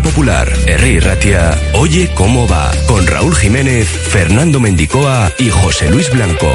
Popular, R. Ratia, Oye cómo va, con Raúl Jiménez, Fernando Mendicoa y José Luis Blanco.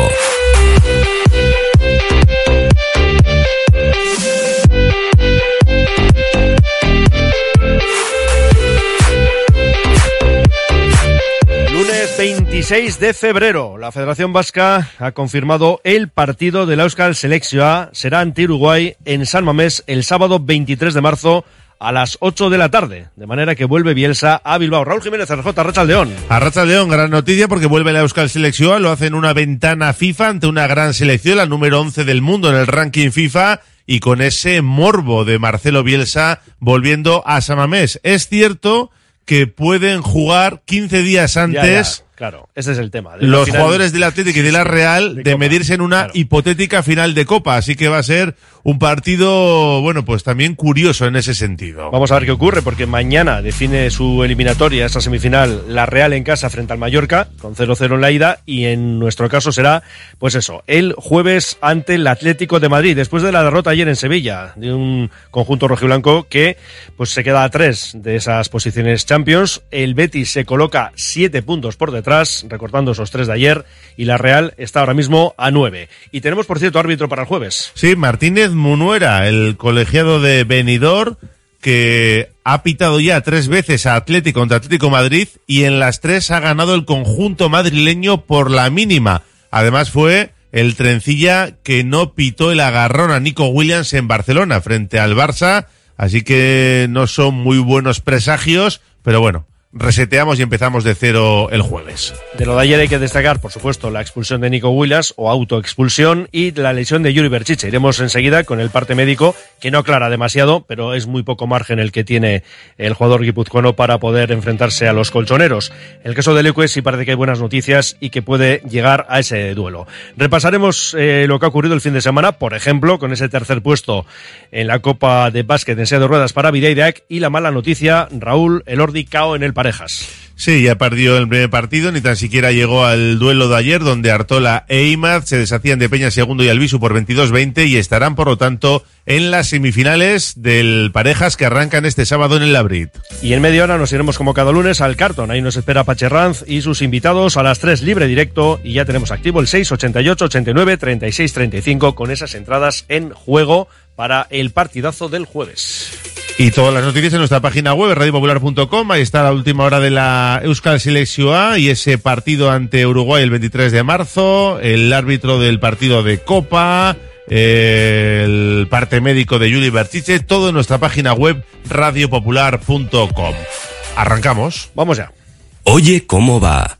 Lunes 26 de febrero, la Federación Vasca ha confirmado el partido de la Euskal Selección A. Será ante Uruguay en San Mamés el sábado 23 de marzo a las 8 de la tarde. De manera que vuelve Bielsa a Bilbao. Raúl Jiménez, RJ, Racha León. A Racha León, gran noticia porque vuelve la Euskal Selección, lo hace en una ventana FIFA ante una gran selección, la número 11 del mundo en el ranking FIFA y con ese morbo de Marcelo Bielsa volviendo a Samamés. Es cierto que pueden jugar 15 días antes ya, claro, ese es el tema. De los final- jugadores del Atlético y de la Real de medirse en una claro. hipotética final de Copa, así que va a ser un partido, bueno, pues también curioso en ese sentido. Vamos a ver qué ocurre, porque mañana define su eliminatoria, esta semifinal, la Real en casa frente al Mallorca, con 0-0 en la ida, y en nuestro caso será, pues eso, el jueves ante el Atlético de Madrid, después de la derrota ayer en Sevilla, de un conjunto rojiblanco que pues se queda a tres de esas posiciones Champions. El Betis se coloca siete puntos por detrás, recortando esos tres de ayer, y la Real está ahora mismo a nueve. Y tenemos, por cierto, árbitro para el jueves. Sí, Martínez Munuera, el colegiado de Benidorm, que ha pitado ya tres veces a Atlético contra Atlético Madrid y en las tres ha ganado el conjunto madrileño por la mínima. Además fue el trencilla que no pitó el agarrón a Nico Williams en Barcelona frente al Barça, así que no son muy buenos presagios, pero bueno, reseteamos y empezamos de cero el jueves. De lo de ayer hay que destacar, por supuesto, la expulsión de Nico Williams o autoexpulsión y la lesión de Yuri Berchiche. Iremos enseguida con el parte médico, que no aclara demasiado, pero es muy poco margen el que tiene el jugador guipuzcoano para poder enfrentarse a los colchoneros. El caso de Leque sí parece que hay buenas noticias y que puede llegar a ese duelo. Repasaremos eh, lo que ha ocurrido el fin de semana, por ejemplo, con ese tercer puesto en la Copa de Básquet en silla de ruedas para Videideac y la mala noticia, Raúl Elordi cao en el Parejas. Sí, ya perdió el primer partido, ni tan siquiera llegó al duelo de ayer, donde Artola e Imaz se deshacían de Peña Segundo y Albisu por 22-20 y estarán, por lo tanto, en las semifinales del Parejas que arrancan este sábado en el Labrit. Y en media hora nos iremos como cada lunes al Carton. Ahí nos espera Pacherranz y sus invitados a las 3 libre directo. Y ya tenemos activo el 688 89 36 35 con esas entradas en juego para el partidazo del jueves. Y todas las noticias en nuestra página web, radiopopular.com. Ahí está la última hora de la Euskal Selección A y ese partido ante Uruguay el 23 de marzo, el árbitro del partido de Copa, el parte médico de Yuli Bertiche, todo en nuestra página web, radiopopular.com. Arrancamos. Vamos ya. Oye cómo va.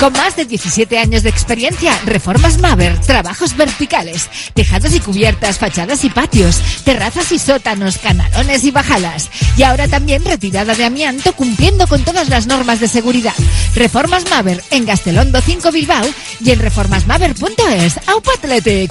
Con más de 17 años de experiencia, Reformas Maver, trabajos verticales, tejados y cubiertas, fachadas y patios, terrazas y sótanos, canalones y bajalas. Y ahora también retirada de amianto cumpliendo con todas las normas de seguridad. Reformas Maver en Gastelondo 5 Bilbao y en reformasmaver.es. Aupa Athletic.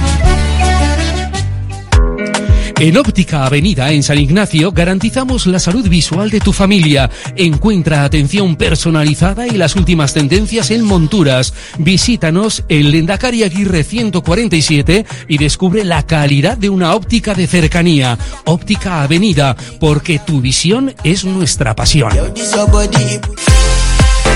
En Óptica Avenida en San Ignacio garantizamos la salud visual de tu familia. Encuentra atención personalizada y las últimas tendencias en monturas. Visítanos en Lendakari Aguirre 147 y descubre la calidad de una óptica de cercanía. Óptica Avenida, porque tu visión es nuestra pasión.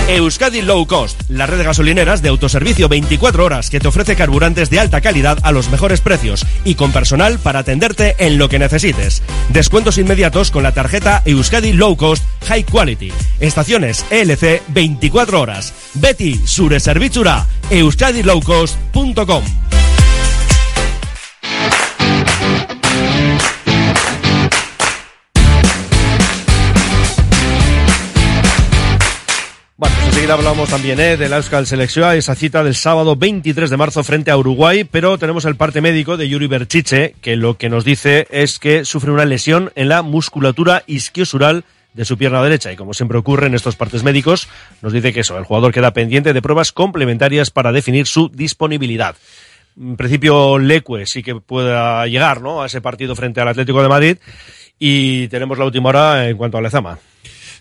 Euskadi Low Cost, la red de gasolineras de autoservicio 24 horas que te ofrece carburantes de alta calidad a los mejores precios y con personal para atenderte en lo que necesites. Descuentos inmediatos con la tarjeta Euskadi Low Cost High Quality. Estaciones ELC 24 horas. Betty Sure Servitura, euskadilowcost.com. Bueno, pues enseguida hablamos también ¿eh? de la Euskal Selección, esa cita del sábado 23 de marzo frente a Uruguay, pero tenemos el parte médico de Yuri Berchiche, que lo que nos dice es que sufre una lesión en la musculatura isquiosural de su pierna derecha y como siempre ocurre en estos partes médicos, nos dice que eso, el jugador queda pendiente de pruebas complementarias para definir su disponibilidad. En principio, Leque sí que pueda llegar ¿no? a ese partido frente al Atlético de Madrid y tenemos la última hora en cuanto a Lezama.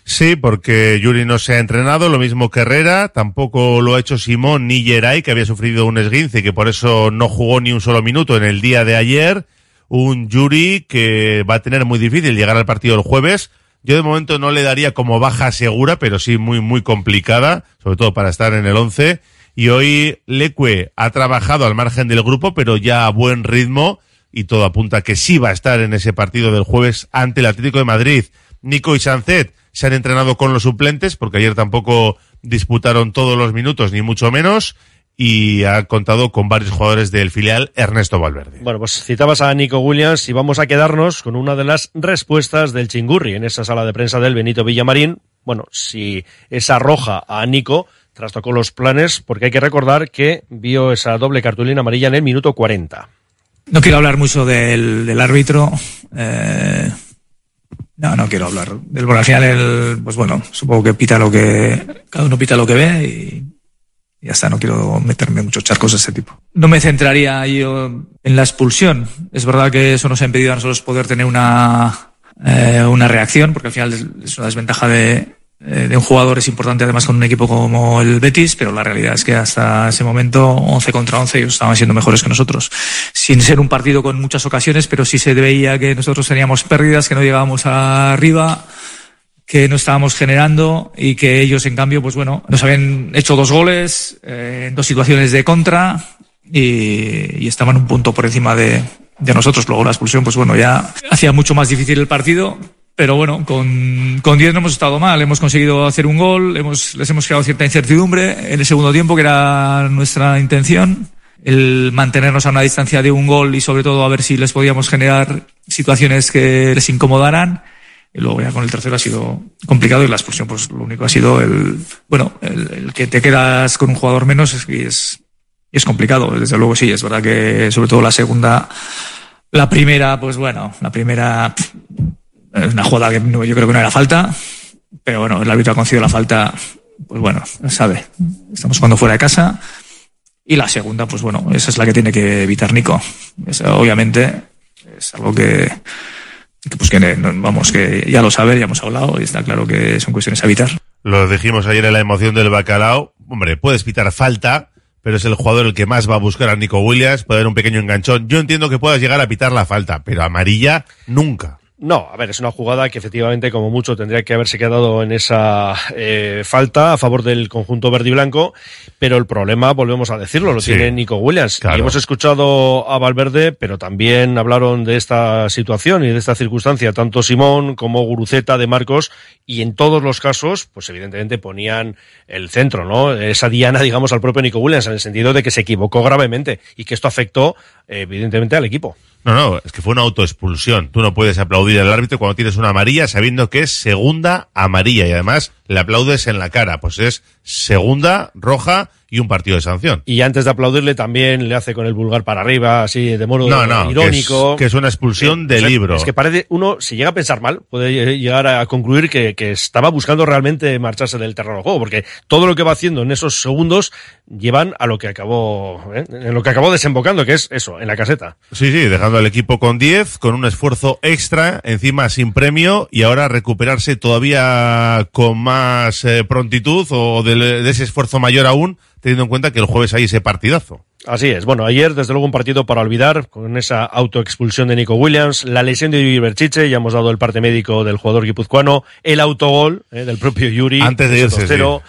Sí, porque Yuri no se ha entrenado, lo mismo que Herrera, tampoco lo ha hecho Simón ni Geray, que había sufrido un esguince y que por eso no jugó ni un solo minuto en el día de ayer. Un Yuri que va a tener muy difícil llegar al partido el jueves. Yo de momento no le daría como baja segura, pero sí muy, muy complicada, sobre todo para estar en el 11. Y hoy Leque ha trabajado al margen del grupo, pero ya a buen ritmo y todo apunta que sí va a estar en ese partido del jueves ante el Atlético de Madrid. Nico y Sancet se han entrenado con los suplentes, porque ayer tampoco disputaron todos los minutos, ni mucho menos, y ha contado con varios jugadores del filial Ernesto Valverde. Bueno, pues citabas a Nico Williams y vamos a quedarnos con una de las respuestas del Chingurri en esa sala de prensa del Benito Villamarín. Bueno, si esa roja a Nico trastocó los planes, porque hay que recordar que vio esa doble cartulina amarilla en el minuto 40. No quiero hablar mucho del, del árbitro. Eh, no, no quiero hablar del bueno, al final, el, pues bueno, supongo que pita lo que, cada uno pita lo que ve y ya está, no quiero meterme en muchos charcos de ese tipo. No me centraría yo en la expulsión. Es verdad que eso nos ha impedido a nosotros poder tener una, eh, una reacción, porque al final es una desventaja de, de un jugador es importante además con un equipo como el Betis, pero la realidad es que hasta ese momento 11 contra 11 ellos estaban siendo mejores que nosotros. Sin ser un partido con muchas ocasiones, pero sí se veía que nosotros teníamos pérdidas, que no llegábamos arriba, que no estábamos generando y que ellos en cambio, pues bueno, nos habían hecho dos goles eh, en dos situaciones de contra y, y estaban un punto por encima de, de nosotros. Luego la expulsión, pues bueno, ya hacía mucho más difícil el partido, pero bueno, con, con 10 no hemos estado mal. Hemos conseguido hacer un gol, hemos, les hemos creado cierta incertidumbre en el segundo tiempo, que era nuestra intención. El mantenernos a una distancia de un gol y sobre todo a ver si les podíamos generar situaciones que les incomodaran. Y luego ya con el tercero ha sido complicado y la expulsión, pues lo único ha sido el, bueno, el, el que te quedas con un jugador menos es, es, es complicado. Desde luego sí, es verdad que sobre todo la segunda, la primera, pues bueno, la primera, es una jugada que yo creo que no era falta, pero bueno, el árbitro ha concedido la falta, pues bueno, sabe. Estamos jugando fuera de casa Y la segunda, pues bueno, esa es la que tiene que evitar Nico. Obviamente es algo que, pues que vamos, que ya lo sabe, ya hemos hablado y está claro que son cuestiones a evitar. Lo dijimos ayer en la emoción del bacalao. Hombre, puedes pitar falta, pero es el jugador el que más va a buscar a Nico Williams. Puede haber un pequeño enganchón. Yo entiendo que puedas llegar a pitar la falta, pero amarilla nunca. No, a ver, es una jugada que efectivamente, como mucho, tendría que haberse quedado en esa eh, falta a favor del conjunto verde y blanco, pero el problema, volvemos a decirlo, lo Sí, tiene Nico Williams. claro. Y hemos escuchado a Valverde, pero también hablaron de esta situación y de esta circunstancia, tanto Simón como Guruceta de Marcos, y en todos los casos, pues evidentemente ponían el centro, ¿no? Esa diana, digamos, al propio Nico Williams, en el sentido de que se equivocó gravemente y que esto afectó, evidentemente, al equipo. No, no, es que fue una autoexpulsión. Tú no puedes aplaudir al árbitro cuando tienes una amarilla sabiendo que es segunda amarilla y además le aplaudes en la cara. Pues es segunda roja y un partido de sanción. Y antes de aplaudirle también le hace con el vulgar para arriba, así de modo No, no, irónico. que es- que es una expulsión de o sea, libro. Es que parece, uno, si llega a pensar mal, puede llegar a concluir que, que estaba buscando realmente marcharse del terreno de juego, porque todo lo que va haciendo en esos segundos llevan a lo que acabó, ¿eh? en lo que acabó desembocando, que es eso, en la caseta. Sí, sí, dejando al equipo con 10, con un esfuerzo extra, encima sin premio, y ahora recuperarse todavía con más eh, prontitud o de, de ese esfuerzo mayor aún, teniendo en cuenta que el jueves hay ese partidazo. Así es. Bueno, ayer, desde luego, un partido para olvidar, con esa autoexpulsión de Nico Williams, la lesión de Yuri Berchiche, ya hemos dado el parte médico del jugador guipuzcoano, el autogol eh, del propio Yuri. Antes de irse, 2-0.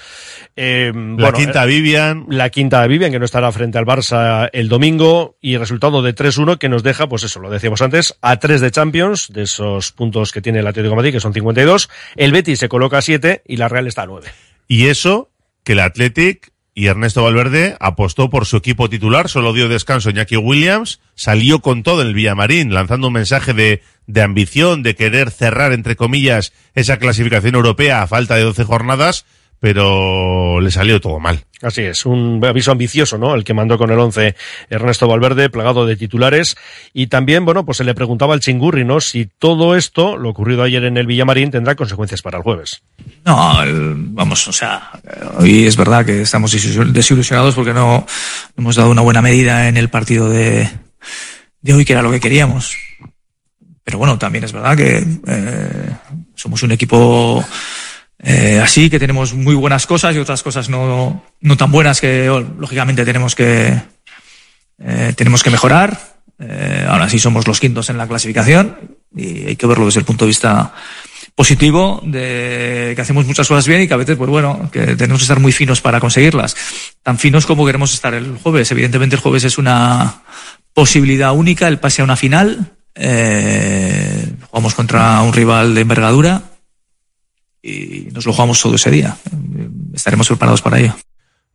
Eh, La bueno, quinta eh, Vivian, la quinta Vivian, que no estará frente al Barça el domingo, y resultado de 3-1 que nos deja, pues eso, lo decíamos antes, a 3 de Champions, de esos puntos que tiene el Atlético de Madrid, que son 52. El Betis se coloca a 7 y la Real está a 9. y eso, que el Athletic y Ernesto Valverde apostó por su equipo titular, solo dio descanso Iñaki Williams, salió con todo en el Villamarín, lanzando un mensaje de, de ambición, de querer cerrar, entre comillas, esa clasificación europea a falta de 12 jornadas, pero le salió todo mal. Así es, un aviso ambicioso, ¿no? El que mandó con el 11 Ernesto Valverde, plagado de titulares. Y también, bueno, pues se le preguntaba al Chingurri, ¿no? Si todo esto, lo ocurrido ayer en el Villamarín, tendrá consecuencias para el jueves. No, el- vamos, o sea, hoy es verdad que estamos desilu- desilusionados porque no no hemos dado una buena medida en el partido de, de hoy, que era lo que queríamos. Pero bueno, también es verdad que eh, somos un equipo eh, así, que tenemos muy buenas cosas y otras cosas no, tan buenas que oh, lógicamente tenemos que, eh, tenemos que mejorar. Eh, ahora sí somos los quintos en la clasificación y hay que verlo desde el punto de vista positivo de que hacemos muchas cosas bien y que a veces, pues bueno, que tenemos que estar muy finos para conseguirlas. Tan finos como queremos estar el jueves. Evidentemente el jueves es una posibilidad única, el pase a una final. Jugamos contra un rival de envergadura y nos lo jugamos todo ese día. Estaremos preparados para ello.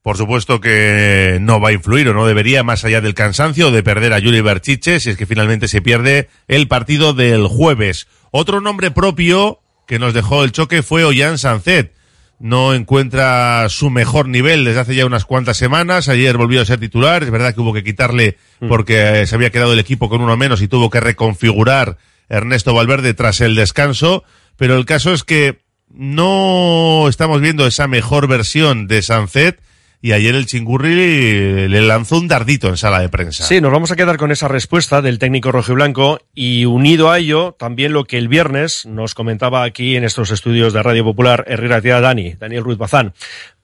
Por supuesto que no va a influir o no debería, más allá del cansancio de perder a Yuri Berchiche, si es que finalmente se pierde el partido del jueves. Otro nombre propio que nos dejó el choque fue Ollán Sancet. No encuentra su mejor nivel desde hace ya unas cuantas semanas. Ayer volvió a ser titular. Es verdad que hubo que quitarle porque eh, se había quedado el equipo con uno menos y tuvo que reconfigurar Ernesto Valverde tras el descanso. Pero el caso es que no estamos viendo esa mejor versión de Sancet y ayer el Chingurri le lanzó un dardito en sala de prensa. Sí, nos vamos a quedar con esa respuesta del técnico rojiblanco y unido a ello también lo que el viernes nos comentaba aquí en estos estudios de Radio Popular Herrera Tía Dani, Daniel Ruiz Bazán.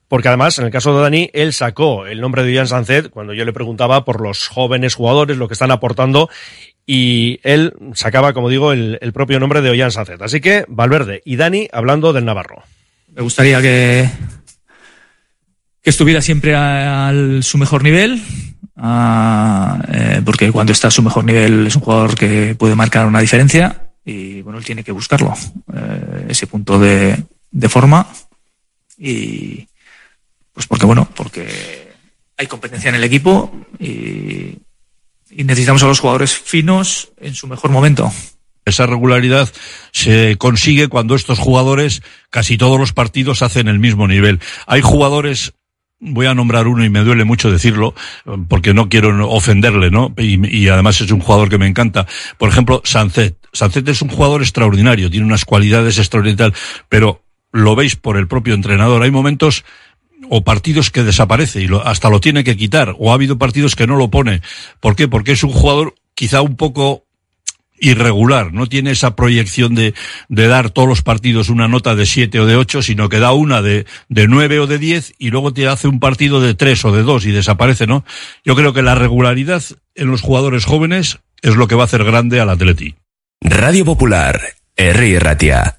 Porque además, en el caso de Dani, él sacó el nombre de Ian Sancet cuando yo le preguntaba por los jóvenes jugadores, lo que están aportando, y él sacaba, como digo, el, propio nombre de Ollán Sancet. Así que Valverde y Dani hablando del Navarro. Me gustaría que, que estuviera siempre a, su mejor nivel, eh, porque cuando está a su mejor nivel es un jugador que puede marcar una diferencia y bueno, él tiene que buscarlo, eh, ese punto de, de forma y pues porque bueno, porque hay competencia en el equipo y, necesitamos a los jugadores finos en su mejor momento. Esa regularidad se consigue cuando estos jugadores, casi todos los partidos, hacen el mismo nivel. Hay jugadores voy a nombrar uno y me duele mucho decirlo porque no quiero ofenderle, ¿no? Y, y, además es un jugador que me encanta. Por ejemplo, Sancet. Sancet es un jugador extraordinario, tiene unas cualidades extraordinarias, pero lo veis por el propio entrenador. Hay momentos o partidos que desaparece y hasta lo tiene que quitar, o ha habido partidos que no lo pone. ¿Por qué? Porque es un jugador quizá un poco irregular, no tiene esa proyección de, de dar todos los partidos una nota de siete o de ocho, sino que da una de, de o de diez y luego te hace un partido de tres o de dos y desaparece, ¿no? Yo creo que la regularidad en los jugadores jóvenes es lo que va a hacer grande al Atleti. Radio Popular, R. Ratia.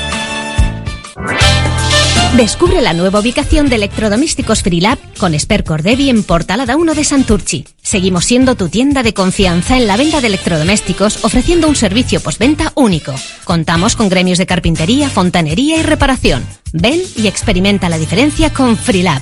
Descubre la nueva ubicación de electrodomésticos Freelab con Spercor Devi en Portalada 1 de Santurchi. Seguimos siendo tu tienda de confianza en la venta de electrodomésticos ofreciendo un servicio postventa único. Contamos con gremios de carpintería, fontanería y reparación. Ven y experimenta la diferencia con Freelab.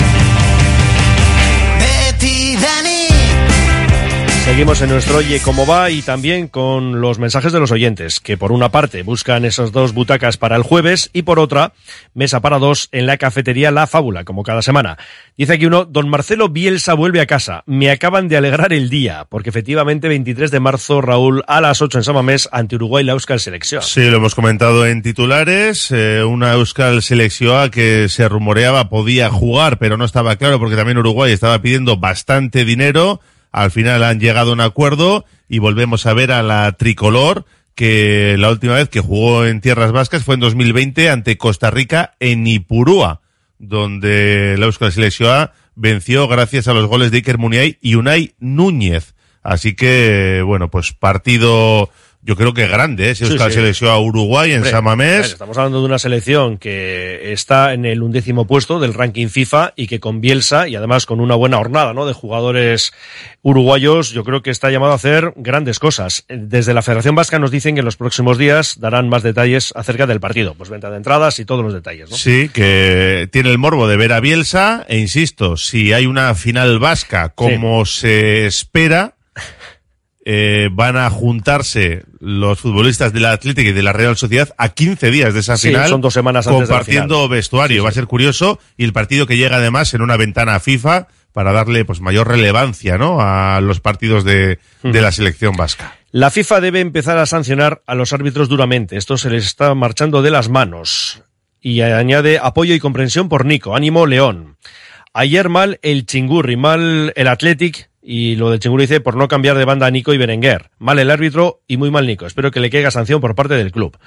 Seguimos en nuestro Oye Cómo Va y también con los mensajes de los oyentes, que por una parte buscan esas dos butacas para el jueves y por otra, mesa para dos en la cafetería La Fábula, como cada semana. Dice aquí uno, don Marcelo Bielsa vuelve a casa. Me acaban de alegrar el día, porque efectivamente 23 de marzo, Raúl, a las 8 en Samamés, ante Uruguay la Euskal Selección. Sí, lo hemos comentado en titulares, eh, una Euskal Selección que se rumoreaba podía jugar, pero no estaba claro porque también Uruguay estaba pidiendo bastante dinero. Al final han llegado a un acuerdo y volvemos a ver a la tricolor que la última vez que jugó en tierras vascas fue en 2020 ante Costa Rica en Ipurúa, donde la Euskal Selección venció gracias a los goles de Iker Muniain y Unai Núñez. Así que, bueno, pues partido yo creo que grande, ¿eh? Si Sí. Selección a Uruguay en Hombre, Samamés. Estamos hablando de una selección que está en el undécimo puesto del ranking FIFA y que con Bielsa y además con una buena jornada ¿no? de jugadores uruguayos, yo creo que está llamado a hacer grandes cosas. Desde la Federación Vasca nos dicen que en los próximos días darán más detalles acerca del partido, pues venta de entradas y todos los detalles. ¿no? Sí, que tiene el morbo de ver a Bielsa, e insisto, si hay una final vasca como se espera, eh, van a juntarse los futbolistas de la Atlética y de la Real Sociedad a 15 días de esa Sí, final. son dos semanas antes de la Compartiendo final. vestuario. Sí, Va a ser curioso. Y el partido que llega además en una ventana FIFA para darle pues mayor relevancia, ¿no? A los partidos de, de la selección vasca. La FIFA debe empezar a sancionar a los árbitros duramente. Esto se les está marchando de las manos. Y añade apoyo y comprensión por Nico. Ánimo, León. Ayer mal el Chingurri, mal el Athletic Y lo del Chinguru dice por no cambiar de banda a Nico y Berenguer. Mal el árbitro y muy mal Nico. Espero que le caiga sanción por parte del club.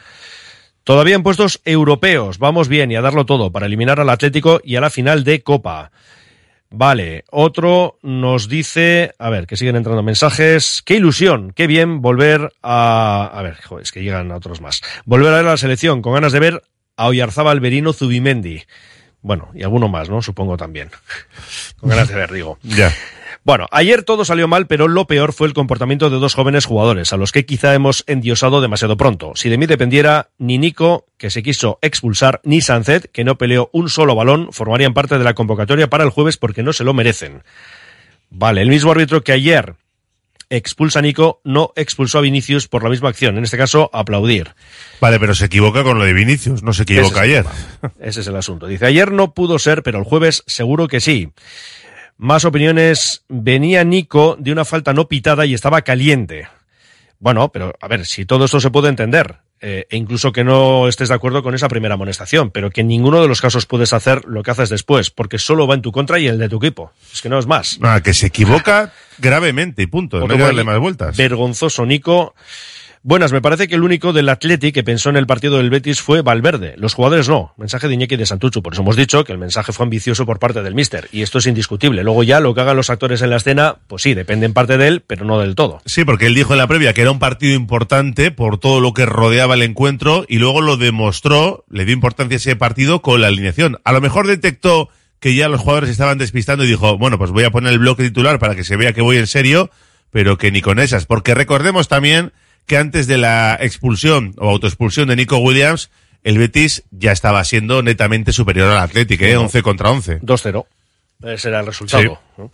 Todavía en puestos europeos. Vamos bien y a darlo todo para eliminar al Atlético y a la final de Copa. Vale, otro nos dice, a ver, que siguen entrando mensajes. Qué ilusión, qué bien volver a, a ver, joder, es que llegan otros más. Volver a ver a la selección con ganas de ver a Oyarzábal Berino Zubimendi. Bueno, y alguno más, ¿no? Supongo también. con ganas de ver, digo. Ya. Bueno, ayer todo salió mal, pero lo peor fue el comportamiento de dos jóvenes jugadores, a los que quizá hemos endiosado demasiado pronto. Si de mí dependiera, ni Nico, que se quiso expulsar, ni Sancet, que no peleó un solo balón, formarían parte de la convocatoria para el jueves porque no se lo merecen. Vale, el mismo árbitro que ayer expulsa a Nico no expulsó a Vinicius por la misma acción, en este caso aplaudir. Vale, pero se equivoca con lo de Vinicius, no se equivoca Ese es el ayer. Ese es el asunto. Dice, ayer no pudo ser, pero el jueves seguro que sí. Más opiniones. Venía Nico de una falta no pitada y estaba caliente. Bueno, pero a ver, si todo esto se puede entender, eh, e incluso que no estés de acuerdo con esa primera amonestación, pero que en ninguno de los casos puedes hacer lo que haces después, porque solo va en tu contra y el de tu equipo. Es que no es más. Nada, que se equivoca gravemente y punto. No darle más vueltas. Vergonzoso Nico. Buenas, me parece que el único del Atleti que pensó en el partido del Betis fue Valverde. Los jugadores no. Mensaje de Iñaki de Santucho. Por eso hemos dicho que el mensaje fue ambicioso por parte del míster. Y esto es indiscutible. Luego ya lo que hagan los actores en la escena, pues sí, depende en parte de él, pero no del todo. Sí, porque él dijo en la previa que era un partido importante por todo lo que rodeaba el encuentro y luego lo demostró, le dio importancia a ese partido con la alineación. A lo mejor detectó que ya los jugadores estaban despistando y dijo, bueno, pues voy a poner el bloque titular para que se vea que voy en serio, pero que ni con esas. Porque recordemos también que antes de la expulsión o autoexpulsión de Nico Williams, el Betis ya estaba siendo netamente superior al Atlético, ¿eh? 11 contra 11. 2-0. Ese era el resultado. ¿no?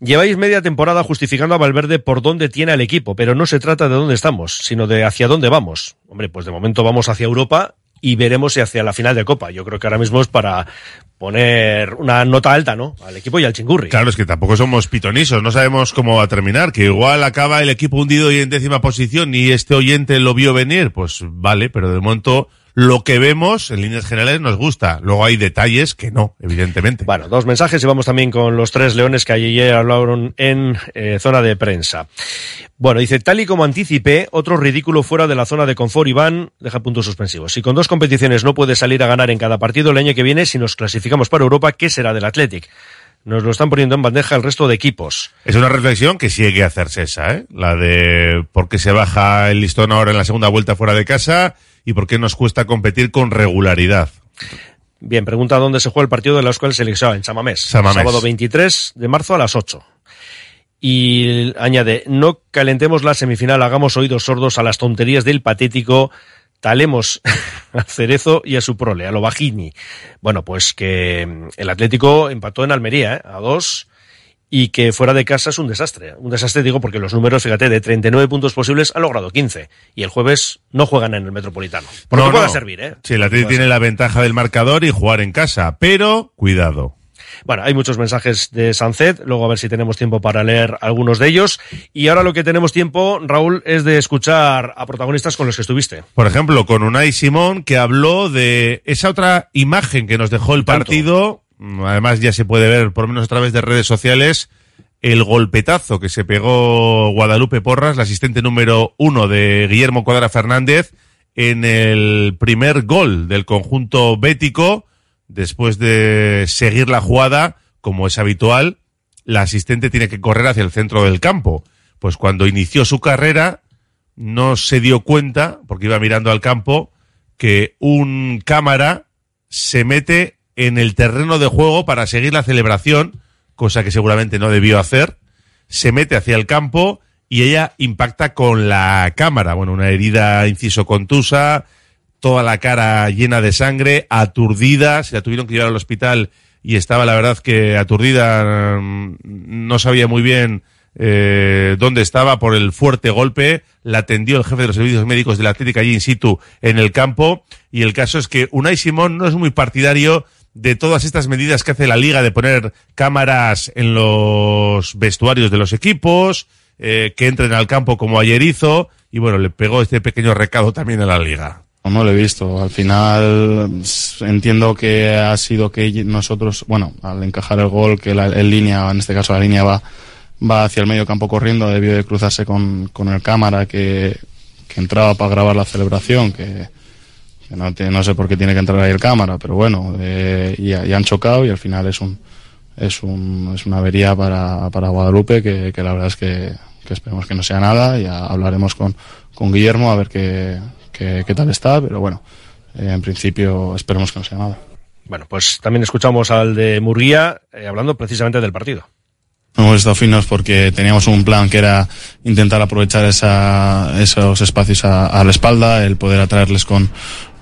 Lleváis media temporada justificando a Valverde por dónde tiene al equipo, pero no se trata de dónde estamos, sino de hacia dónde vamos. Hombre, pues de momento vamos hacia Europa y veremos si hacia la final de Copa. Yo creo que ahora mismo es para poner una nota alta, ¿no? Al equipo y al chingurri. Claro, es que tampoco somos pitonisos, no sabemos cómo va a terminar, que igual acaba el equipo hundido y en décima posición y este oyente lo vio venir, pues vale, pero de momento lo que vemos en líneas generales nos gusta. Luego hay detalles que no, evidentemente. Bueno, dos mensajes y vamos también con los tres leones que ayer hablaron en eh, zona de prensa. Bueno, dice, tal y como anticipé, otro ridículo fuera de la zona de confort, Iván, deja puntos suspensivos. Si con dos competiciones no puedes salir a ganar en cada partido el año que viene, si nos clasificamos para Europa, ¿qué será del Athletic? Nos lo están poniendo en bandeja el resto de equipos. Es una reflexión que sí hay que hacerse esa, ¿eh? La de por qué se baja el listón ahora en la segunda vuelta fuera de casa y por qué nos cuesta competir con regularidad. Bien, pregunta dónde se juega el partido de la Escuela Selección, en Samamés. Samamés. Sábado 23 de marzo a las 8. Y añade, no calentemos la semifinal, hagamos oídos sordos a las tonterías del patético, talemos a Cerezo y a su prole, a lo Bajini. Bueno, pues que mm, el Atlético empató en Almería, ¿eh? a dos, y que fuera de casa es un desastre. Un desastre, digo, porque los números, fíjate, de 39 puntos posibles han logrado 15. Y el jueves no juegan en el Metropolitano. Por lo No, que pueda no. servir, ¿eh? Sí, el Atlético tiene la ventaja del marcador y jugar en casa, pero cuidado. Bueno, hay muchos mensajes de Sancet, luego a ver si tenemos tiempo para leer algunos de ellos. Y ahora lo que tenemos tiempo, Raúl, es de escuchar a protagonistas con los que estuviste. Por ejemplo, con Unai Simón, que habló de esa otra imagen que nos dejó el partido. Además, ya se puede ver, por lo menos a través de redes sociales, el golpetazo que se pegó Guadalupe Porras, la asistente número uno de Guillermo Cuadra Fernández, en el primer gol del conjunto bético. Después de seguir la jugada, como es habitual, la asistente tiene que correr hacia el centro del campo. Pues cuando inició su carrera, no se dio cuenta, porque iba mirando al campo, que un cámara se mete en el terreno de juego para seguir la celebración, cosa que seguramente no debió hacer, se mete hacia el campo y ella impacta con la cámara. Bueno, una herida inciso contusa, toda la cara llena de sangre, aturdida, se la tuvieron que llevar al hospital y estaba la verdad que aturdida, mm, no sabía muy bien eh, dónde estaba por el fuerte golpe, la atendió el jefe de los servicios médicos de la Atlética allí in situ en el campo. Y el caso es que Unai Simón no es muy partidario de todas estas medidas que hace la liga de poner cámaras en los vestuarios de los equipos, eh, que entren al campo como ayer hizo y bueno, le pegó este pequeño recado también a la liga. No lo he visto. Al final entiendo que ha sido que nosotros, bueno, al encajar el gol, que la, línea, en este caso la línea va va hacia el medio campo corriendo, debió de cruzarse con, con el cámara que, que entraba para grabar la celebración, que, que no, no sé por qué tiene que entrar ahí el cámara, pero bueno, eh, y, y han chocado y al final es un es un es una avería para, para Guadalupe que, que la verdad es que, que esperemos que no sea nada y a- hablaremos con, con Guillermo a ver qué, qué, qué tal está, pero bueno, eh, en principio esperemos que no sea nada. Bueno, pues también escuchamos al de Murguía eh, hablando precisamente del partido. Hemos estado finos porque teníamos un plan que era intentar aprovechar esa, esos espacios a, a la espalda, el poder atraerles con,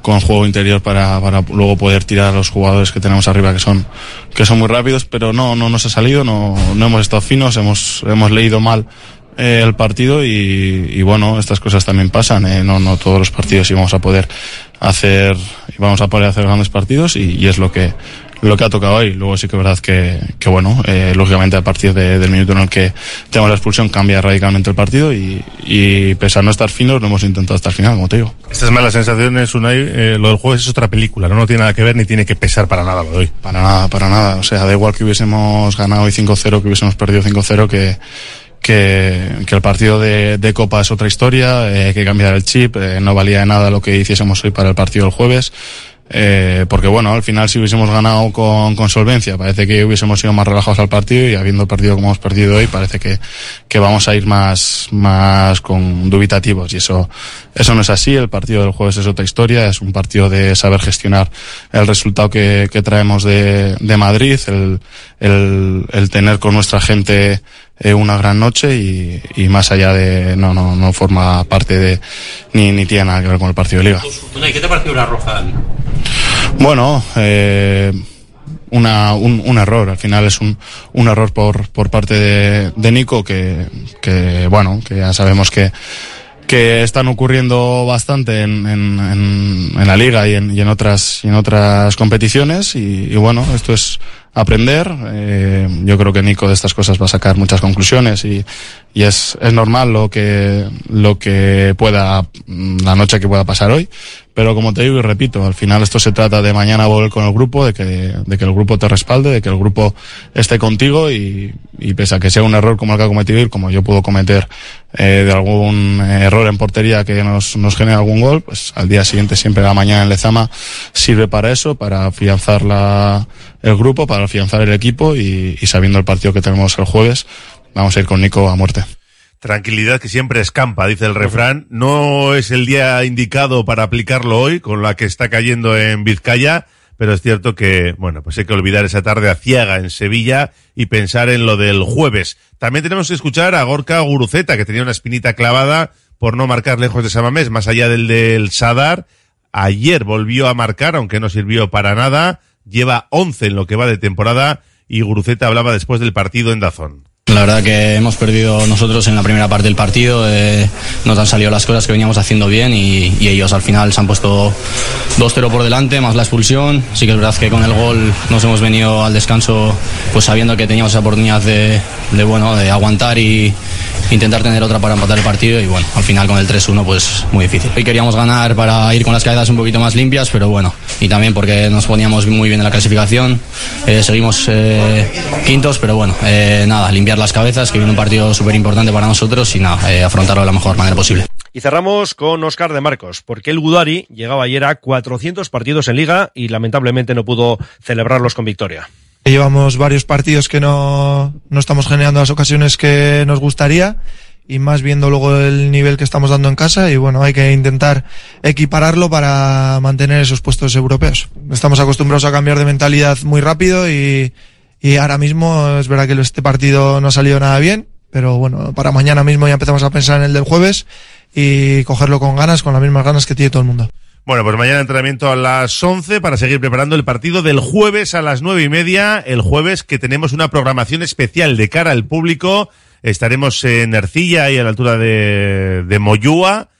con juego interior para, para luego poder tirar a los jugadores que tenemos arriba que son, que son muy rápidos, pero no, no nos ha salido, no, no hemos estado finos, hemos, hemos leído mal eh, el partido y, y bueno, estas cosas también pasan, eh, no, no todos los partidos íbamos a poder hacer, íbamos a poder hacer grandes partidos y, y es lo que, lo que ha tocado hoy. Luego sí que es verdad que, que bueno, eh, lógicamente a partir de- del minuto en el que tenemos la expulsión cambia radicalmente el partido y, y pese a no estar finos, lo hemos intentado el final, como te digo. Estas malas sensaciones, Unai, eh, lo del jueves es otra película, ¿no? no tiene nada que ver ni tiene que pesar para nada lo de hoy. Para nada, para nada. O sea, da igual que hubiésemos ganado hoy 5-0, que hubiésemos perdido 5-0, que, que, que el partido de, de Copa es otra historia, eh, hay que cambiar el chip, eh, no valía de nada lo que hiciésemos hoy para el partido del jueves. Eh, porque bueno, al final si hubiésemos ganado con, con solvencia, parece que hubiésemos ido más relajados al partido y habiendo perdido como hemos perdido hoy, parece que, que vamos a ir más, más con dubitativos y eso, eso no es así. El partido del jueves es otra historia, es un partido de saber gestionar el resultado que, que traemos de, de Madrid, el, el, el tener con nuestra gente eh, una gran noche y, y más allá de, no, no, no forma parte de, ni, ni tiene nada que ver con el partido de liga. ¿Qué te pareció la roja? Bueno, eh, una, un, un error. Al final es un, un error por, por parte de, de Nico que, que, bueno, que ya sabemos que, que están ocurriendo bastante en, en, en, en la liga y en, y en otras y en otras competiciones. Y, y bueno esto es aprender. Eh, yo creo que Nico de estas cosas va a sacar muchas conclusiones y, y es, es normal lo que lo que pueda la noche que pueda pasar hoy pero como te digo y repito al final esto se trata de mañana volver con el grupo de que de que el grupo te respalde de que el grupo esté contigo y, y pese a que sea un error como el que ha cometido y como yo puedo cometer eh, de algún error en portería que nos, nos genere algún gol, pues al día siguiente siempre la mañana en Lezama sirve para eso, para afianzar la, el grupo, para afianzar el equipo y, y sabiendo el partido que tenemos el jueves, vamos a ir con Nico a muerte. Tranquilidad que siempre escampa, dice el refrán. No es el día indicado para aplicarlo hoy, con la que está cayendo en Vizcaya, pero es cierto que, bueno, pues hay que olvidar esa tarde aciaga en Sevilla y pensar en lo del jueves. También tenemos que escuchar a Gorka Guruceta, que tenía una espinita clavada por no marcar lejos de Samamés, más allá del del Sadar. Ayer volvió a marcar, aunque no sirvió para nada. Lleva 11 en lo que va de temporada y Guruceta hablaba después del partido en Dazón. La verdad que hemos perdido nosotros en la primera parte del partido, eh, nos han salido las cosas que veníamos haciendo bien y, y ellos al final se han puesto 2-0 por delante, más la expulsión. Sí que es verdad que con el gol nos hemos venido al descanso pues sabiendo que teníamos esa oportunidad de, de, bueno, de aguantar y intentar tener otra para empatar el partido y bueno, al final con el 3-1 pues muy difícil. Hoy queríamos ganar para ir con las cabezas un poquito más limpias, pero bueno, y también porque nos poníamos muy bien en la clasificación. Eh, seguimos eh, quintos, pero bueno, eh, nada, limpiar las cabezas, que viene un partido súper importante para nosotros y nada, eh, afrontarlo de la mejor manera posible. Y cerramos con Oscar de Marcos, porque el Gudari llegaba ayer a 400 partidos en liga y lamentablemente no pudo celebrarlos con victoria. Llevamos varios partidos que no, no estamos generando las ocasiones que nos gustaría y más viendo luego el nivel que estamos dando en casa y bueno, hay que intentar equipararlo para mantener esos puestos europeos. Estamos acostumbrados a cambiar de mentalidad muy rápido y, y ahora mismo es verdad que este partido no ha salido nada bien, pero bueno, para mañana mismo ya empezamos a pensar en el del jueves y cogerlo con ganas, con las mismas ganas que tiene todo el mundo. Bueno, pues mañana entrenamiento a las 11 para seguir preparando el partido del jueves a las nueve y media. El jueves que tenemos una programación especial de cara al público. Estaremos en Ercilla y a la altura de, de Moyúa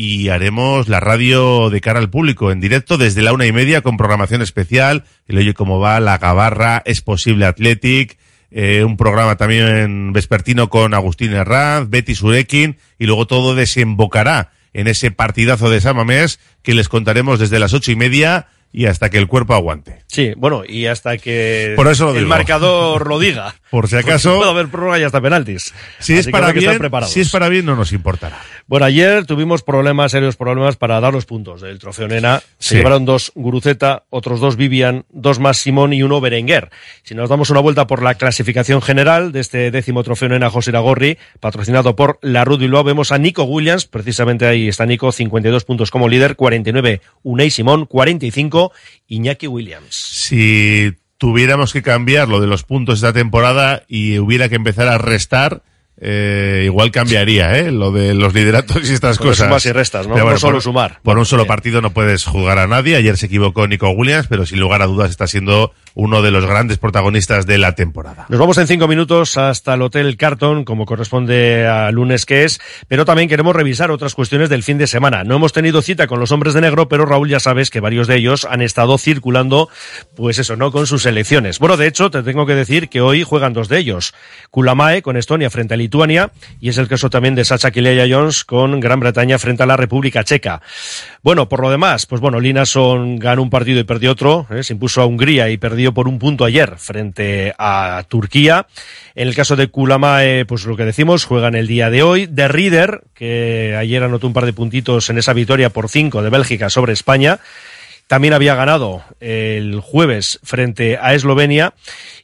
y haremos la radio de cara al público en directo desde la una y media con programación especial. El oye cómo va, la gabarra, es posible Athletic, eh, un programa también vespertino con Agustín Herranz, Betty Surekin y luego todo desembocará en ese partidazo de Samamés que les contaremos desde las ocho y media y hasta que el cuerpo aguante. Sí, bueno, y hasta que Por eso el marcador lo diga. Por si acaso. Puede haber prórroga y hasta penaltis. Si es, Así para que bien, si es para bien, no nos importará. Bueno, ayer tuvimos problemas, serios problemas para dar los puntos del trofeo Nena. Se Sí. llevaron dos Guruceta, otros dos Vivian, dos más Simón y uno Berenguer. Si nos damos una vuelta por la clasificación general de este décimo trofeo Nena José Iragorri, patrocinado por la Rud Bilbao, vemos a Nico Williams, precisamente ahí está Nico, 52 puntos como líder, 49 Unai Simón, 45 Iñaki Williams. Si tuviéramos que cambiar lo de los puntos esta temporada y hubiera que empezar a restar, eh, igual cambiaría, ¿eh? Lo de los lideratos y estas Con cosas. sumas y restas, ¿no? Pero No solo por, sumar. Por un solo partido no puedes jugar a nadie. Ayer se equivocó Nico Williams, pero sin lugar a dudas está siendo uno de los grandes protagonistas de la temporada. Nos vamos en cinco minutos hasta el Hotel Carton, como corresponde a lunes que es, pero también queremos revisar otras cuestiones del fin de semana. No hemos tenido cita con los hombres de negro, pero Raúl ya sabes que varios de ellos han estado circulando, pues eso, ¿no? Con sus selecciones. Bueno, de hecho, te tengo que decir que hoy juegan dos de ellos. Kulamae con Estonia frente a Lituania, y es el caso también de Sacha Kileya Jones con Gran Bretaña frente a la República Checa. Bueno, por lo demás, pues bueno, Linason ganó un partido y perdió otro, ¿eh? se impuso a Hungría y perdió por un punto ayer frente a Turquía. En el caso de Kulamae, pues lo que decimos, juegan el día de hoy. De Rieder, que ayer anotó un par de puntitos en esa victoria por cinco de Bélgica sobre España. También había ganado el jueves frente a Eslovenia.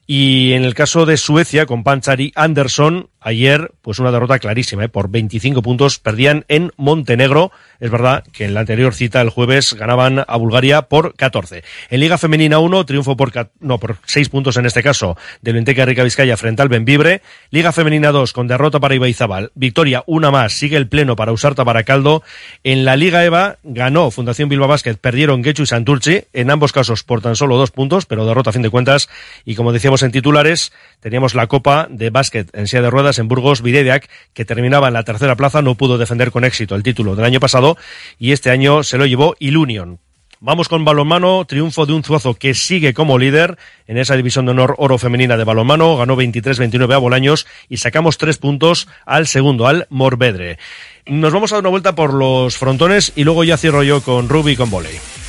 Y en el caso de Suecia, con Panchari Anderson, ayer, pues una derrota clarísima, ¿eh? por 25 puntos, perdían en Montenegro. Es verdad que en la anterior cita, el jueves, ganaban a Bulgaria por 14. En Liga Femenina 1, triunfo por, no, por 6 puntos en este caso, del Benteca Rica Vizcaya frente al Benvibre. Liga Femenina 2, con derrota para Ibaizábal. Victoria, una más, sigue el pleno para Usarta Baracaldo. En la Liga EVA, ganó Fundación Bilbao Basket, perdieron Guecho y Santurci, en ambos casos por tan solo dos puntos, pero derrota a fin de cuentas. Y como en titulares, teníamos la Copa de Básquet en silla de ruedas en Burgos, Vidediac, que terminaba en la tercera plaza, no pudo defender con éxito el título del año pasado, y este año se lo llevó Ilunion. Vamos con balonmano, triunfo de un Zuazo que sigue como líder en esa división de honor oro femenina de balonmano, ganó 23-29 a Bolaños y sacamos tres puntos al segundo, al Morvedre. Nos vamos a dar una vuelta por los frontones y luego ya cierro yo con Ruby y con Voley.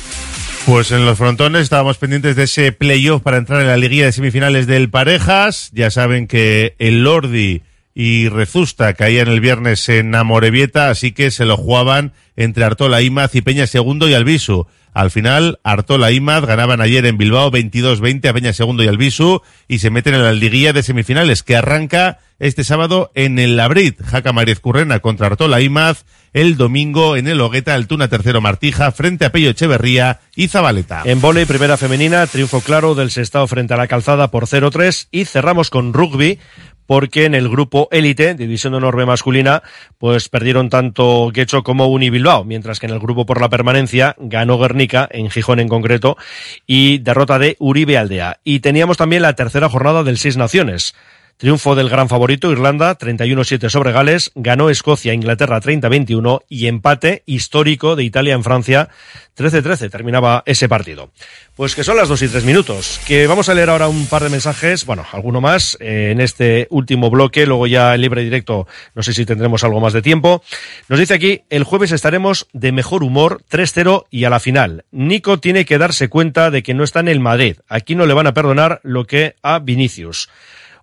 Pues en los frontones estábamos pendientes de ese playoff para entrar en la liguilla de semifinales del Parejas. Ya saben que el Lordi y Rezusta caían el viernes en Amorebieta, así que se lo jugaban entre Artola Imaz y Peña Segundo y Albisu. Al final, Artola Imaz ganaban ayer en Bilbao 22-20 a Peña Segundo y Albisu y se meten en la liguilla de semifinales que arranca este sábado en el Labrit. Jaca Mariez Currena contra Artola Imaz. El domingo en el Hogueta, Altuna Tercero Martija frente a Pello Echeverría y Zabaleta. En volei, primera femenina, triunfo claro del Sestao frente a la Calzada por 0-3 y cerramos con rugby porque en el grupo élite, división de honor masculina, pues perdieron tanto Guecho como Unibilbao, mientras que en el grupo por la permanencia ganó Guernica, en Gijón en concreto, y derrota de Uribe Aldea. Y teníamos también la tercera jornada del Seis Naciones. Triunfo del gran favorito Irlanda, 31-7 sobre Gales, ganó Escocia, Inglaterra 30-21 y empate histórico de Italia en Francia, 13-13 terminaba ese partido. Pues que son las 2 y 3 minutos, que vamos a leer ahora un par de mensajes, bueno, alguno más eh, en este último bloque, luego ya en libre directo, no sé si tendremos algo más de tiempo. Nos dice aquí, el jueves estaremos de mejor humor, 3-0 y a la final. Nico tiene que darse cuenta de que no está en el Madrid, aquí no le van a perdonar lo que a Vinicius.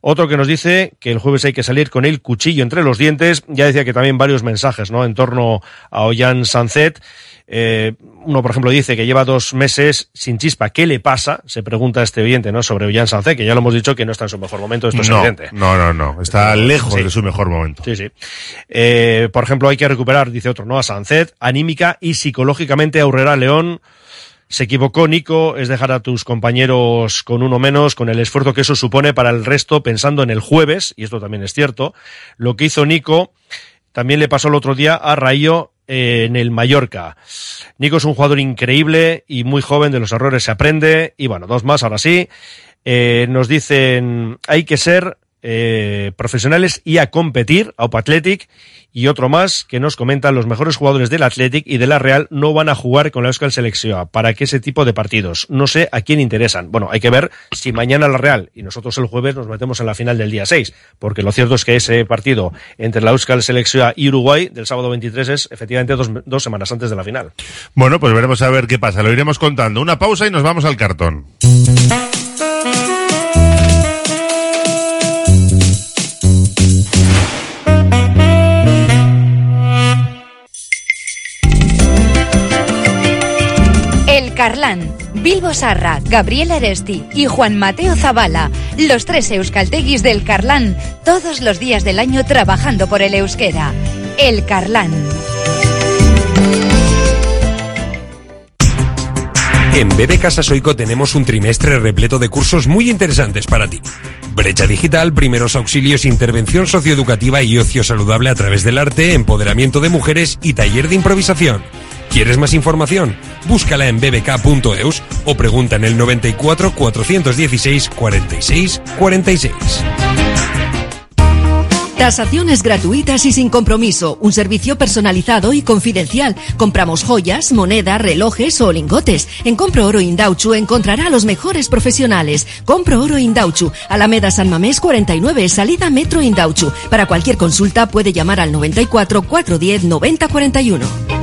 Otro que nos dice que el jueves hay que salir con el cuchillo entre los dientes. Ya decía que también varios mensajes, ¿no? En torno a Ollán Sancet. Eh, uno, por ejemplo, dice que lleva dos meses sin chispa. ¿Qué le pasa? Se pregunta este oyente, ¿no? Sobre Ollán Sancet, que ya lo hemos dicho que no está en su mejor momento. Esto es no, evidente. no, no, no. Está lejos sí. de su mejor momento. Sí, sí. Eh, por ejemplo, hay que recuperar, dice otro, ¿no? A Sancet, anímica y psicológicamente a Urrera León. Se equivocó Nico, es dejar a tus compañeros con uno menos, con el esfuerzo que eso supone para el resto, pensando en el jueves, y esto también es cierto. Lo que hizo Nico también le pasó el otro día a Rayo eh, en el Mallorca. Nico es un jugador increíble y muy joven, de los errores se aprende. Y bueno, dos más ahora sí. Eh, nos dicen, hay que ser eh, profesionales y a competir, a y otro más que nos comentan los mejores jugadores del Athletic y de la Real no van a jugar con la Euskal Selección. ¿Para qué ese tipo de partidos? No sé a quién interesan. Bueno, hay que ver si mañana la Real y nosotros el jueves nos metemos en la final del día 6, porque lo cierto es que ese partido entre la Euskal Selección y Uruguay del sábado 23 es efectivamente dos, dos semanas antes de la final. Bueno, pues veremos a ver qué pasa. Lo iremos contando. Una pausa y nos vamos al cartón. Carlán, Bilbo Sarra, Gabriel Aresti y Juan Mateo Zavala, los tres euskalteguis del Carlán, todos los días del año trabajando por el euskera. El Carlán. En BB Casa tenemos un trimestre repleto de cursos muy interesantes para ti. Brecha digital, primeros auxilios, intervención socioeducativa y ocio saludable a través del arte, empoderamiento de mujeres y taller de improvisación. ¿Quieres más información? Búscala en bbk.eus o pregunta en el 94 416 46 46. Tasaciones gratuitas y sin compromiso. Un servicio personalizado y confidencial. Compramos joyas, moneda, relojes o lingotes. En Compro Oro Indauchu encontrará a los mejores profesionales. Compro Oro Indauchu. Alameda San Mamés 49, salida Metro Indauchu. Para cualquier consulta puede llamar al 94 410 9041.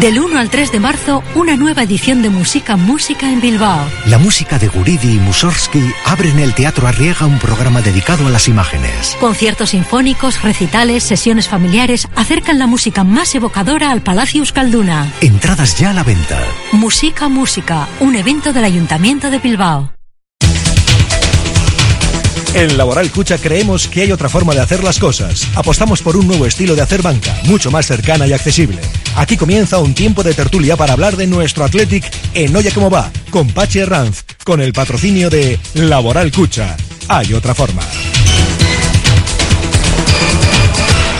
Del 1 al 3 de marzo, una nueva edición de Música Música en Bilbao. La música de Guridi y Mussorgsky abre en el Teatro Arriaga un programa dedicado a las imágenes. Conciertos sinfónicos, recitales, sesiones familiares acercan la música más evocadora al Palacio Euskalduna. Entradas ya a la venta. Música Música, un evento del Ayuntamiento de Bilbao. En Laboral Cucha creemos que hay otra forma de hacer las cosas. Apostamos por un nuevo estilo de hacer banca, mucho más cercana y accesible. Aquí comienza un tiempo de tertulia para hablar de nuestro Athletic en Oye Cómo Va, con Pachi Herranz, con el patrocinio de Laboral Cucha. Hay otra forma.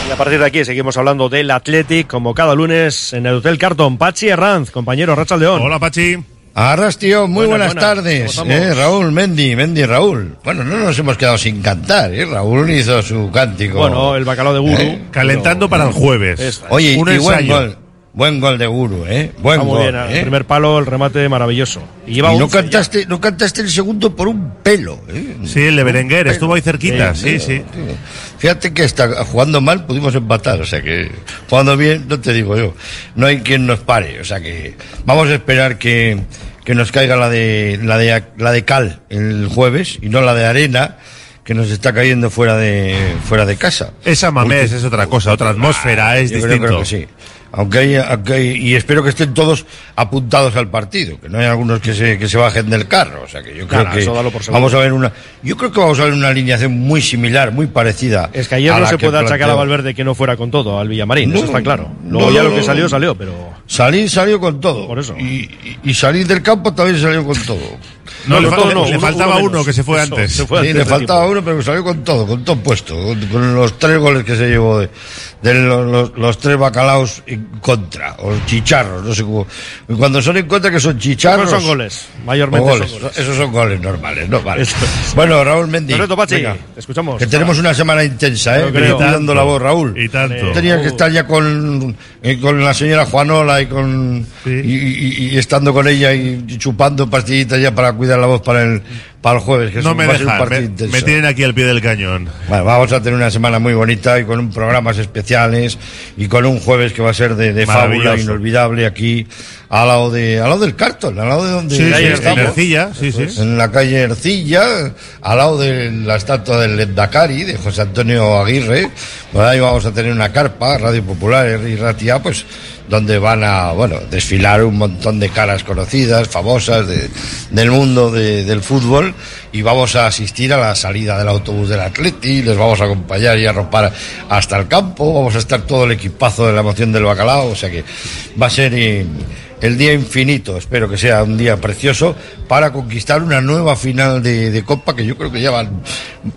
Y a partir de aquí seguimos hablando del Athletic, como cada lunes en el Hotel Carton. Pachi Herranz, compañero Racha León. Hola, Pachi. Arras, tío, muy Buenas, buenas, buenas. tardes. Eh, Raúl, Mendy, Mendy, Raúl. Bueno, no nos hemos quedado sin cantar, ¿eh? Raúl hizo su cántico. Bueno, el bacalao de Guru. ¿Eh? Calentando para el jueves. Oye, Un y buen ensayo. gol. Buen gol de Guru, ¿eh? Buen Está muy gol. bien, el ¿eh? primer palo, el remate maravilloso. Y lleva Y no 11 ya. cantaste, no cantaste el segundo por un pelo. ¿eh? Sí, el de Berenguer, estuvo ahí cerquita, sí, sí. tío. Fíjate que está jugando mal pudimos empatar, o sea que jugando bien, no te digo yo, no hay quien nos pare, o sea que vamos a esperar que, que nos caiga la de, la de la de cal el jueves y no la de arena que nos está cayendo fuera de fuera de casa. Esa mamés es otra cosa, otra atmósfera, es Yo creo- distinto. creo que sí. Aunque hay, aunque hay- y espero que estén todos apuntados al partido, que no hay algunos que se, que se bajen del carro. O sea que yo creo Claro, que por vamos a ver una, yo creo que vamos a ver una alineación muy similar, muy parecida. Es que ayer no se puede achacar a planteó. Valverde que no fuera con todo al Villamarín, No, eso está claro. Luego no, ya lo que salió, salió, pero. Salir salió con todo. Por eso. Y, y- y salir del campo también salió con todo. No, le, con fal- todo no, le uno- faltaba uno uno, que se fue Eso, antes. se fue Sí, antes le faltaba tiempo. uno, pero salió con todo, con todo puesto, con, con los tres goles que se llevó de, de los, los- los tres bacalaos en contra, o chicharros, no sé cómo. Y cuando son en contra, que son chicharros. Esos son goles, mayormente goles. son goles. Esos son goles normales, no vale. Es. Bueno, Raúl Mendy. Pachi, venga, te escuchamos. Que tenemos una semana intensa, ¿eh? Creo. Dando la voz, Raúl. Y tanto. Tenía que estar ya con, eh, con la señora Juanola y con y, y- y estando con ella y chupando pastillitas ya para cuidar la voz para el para el jueves, que No es- me dejan, me, tienen aquí al pie del cañón. Bueno, vamos a tener una semana muy bonita y con un programas especiales y con un jueves que va a ser de, de fábula inolvidable aquí al lado de al lado del Carton, al lado de donde Sí, sí, ahí en estamos. Ercilla, sí, sí. en la calle Ercilla, al lado de la estatua del Dakari, de José Antonio Aguirre. Por ahí vamos a tener una carpa, Radio Popular y Ratia, pues donde van a, bueno, desfilar un montón de caras conocidas, famosas de- del mundo de- del fútbol y vamos a asistir a la salida del autobús del Atleti, les vamos a acompañar y arropar hasta el campo, vamos a estar todo el equipazo de la emoción del bacalao, o sea que va a ser el día infinito, espero que sea un día precioso para conquistar una nueva final de, de Copa que yo creo que ya van,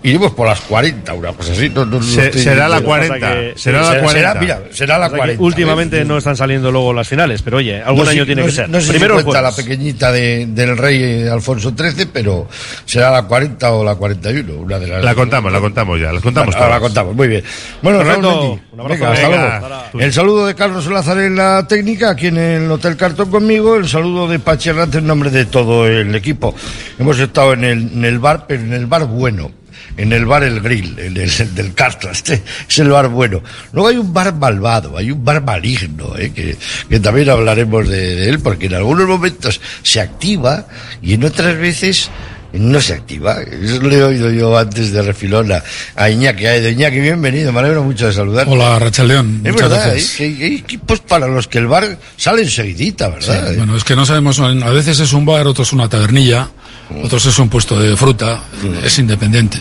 iremos por las 40, una cosa así. no- no- Se- estoy será la diciendo. 40, será la 40. mira, será la Pasa que 40. últimamente ¿ves? no están saliendo luego las finales, pero oye, algún No año tiene no que ser. No sé Primero si cuenta la pequeñita de- del rey eh, Alfonso XIII, pero será la 40 o la 41, una de las La contamos, la contamos ya, las contamos Bueno, ahora la contamos, muy bien. Bueno, Perfecto, Raúl Mendy, un abrazo. venga, hasta Venga, luego. El saludo de Carlos Lázaro en la técnica, aquí en el Hotel Cartón conmigo, el saludo de Hernández en nombre de todo el equipo. Hemos estado en el, en el bar, pero en el bar bueno. En el bar El Grill, el, el- el del Cartón, este es el bar bueno. Luego hay un bar malvado, hay un bar maligno, eh, que, que también hablaremos de, de él, porque en algunos momentos se activa y en otras veces no se activa. Eso lo he oído yo antes de refilón a, Iñaki. A Iñaki, bienvenido, me alegro mucho de saludar. Hola, Rachel León. Es Muchas verdad, gracias. ¿eh? hay, hay equipos para los que el bar sale enseguidita, ¿verdad? Sí, bueno, es que no sabemos, a veces es un bar, otros una tabernilla, otros es un puesto de fruta, es independiente.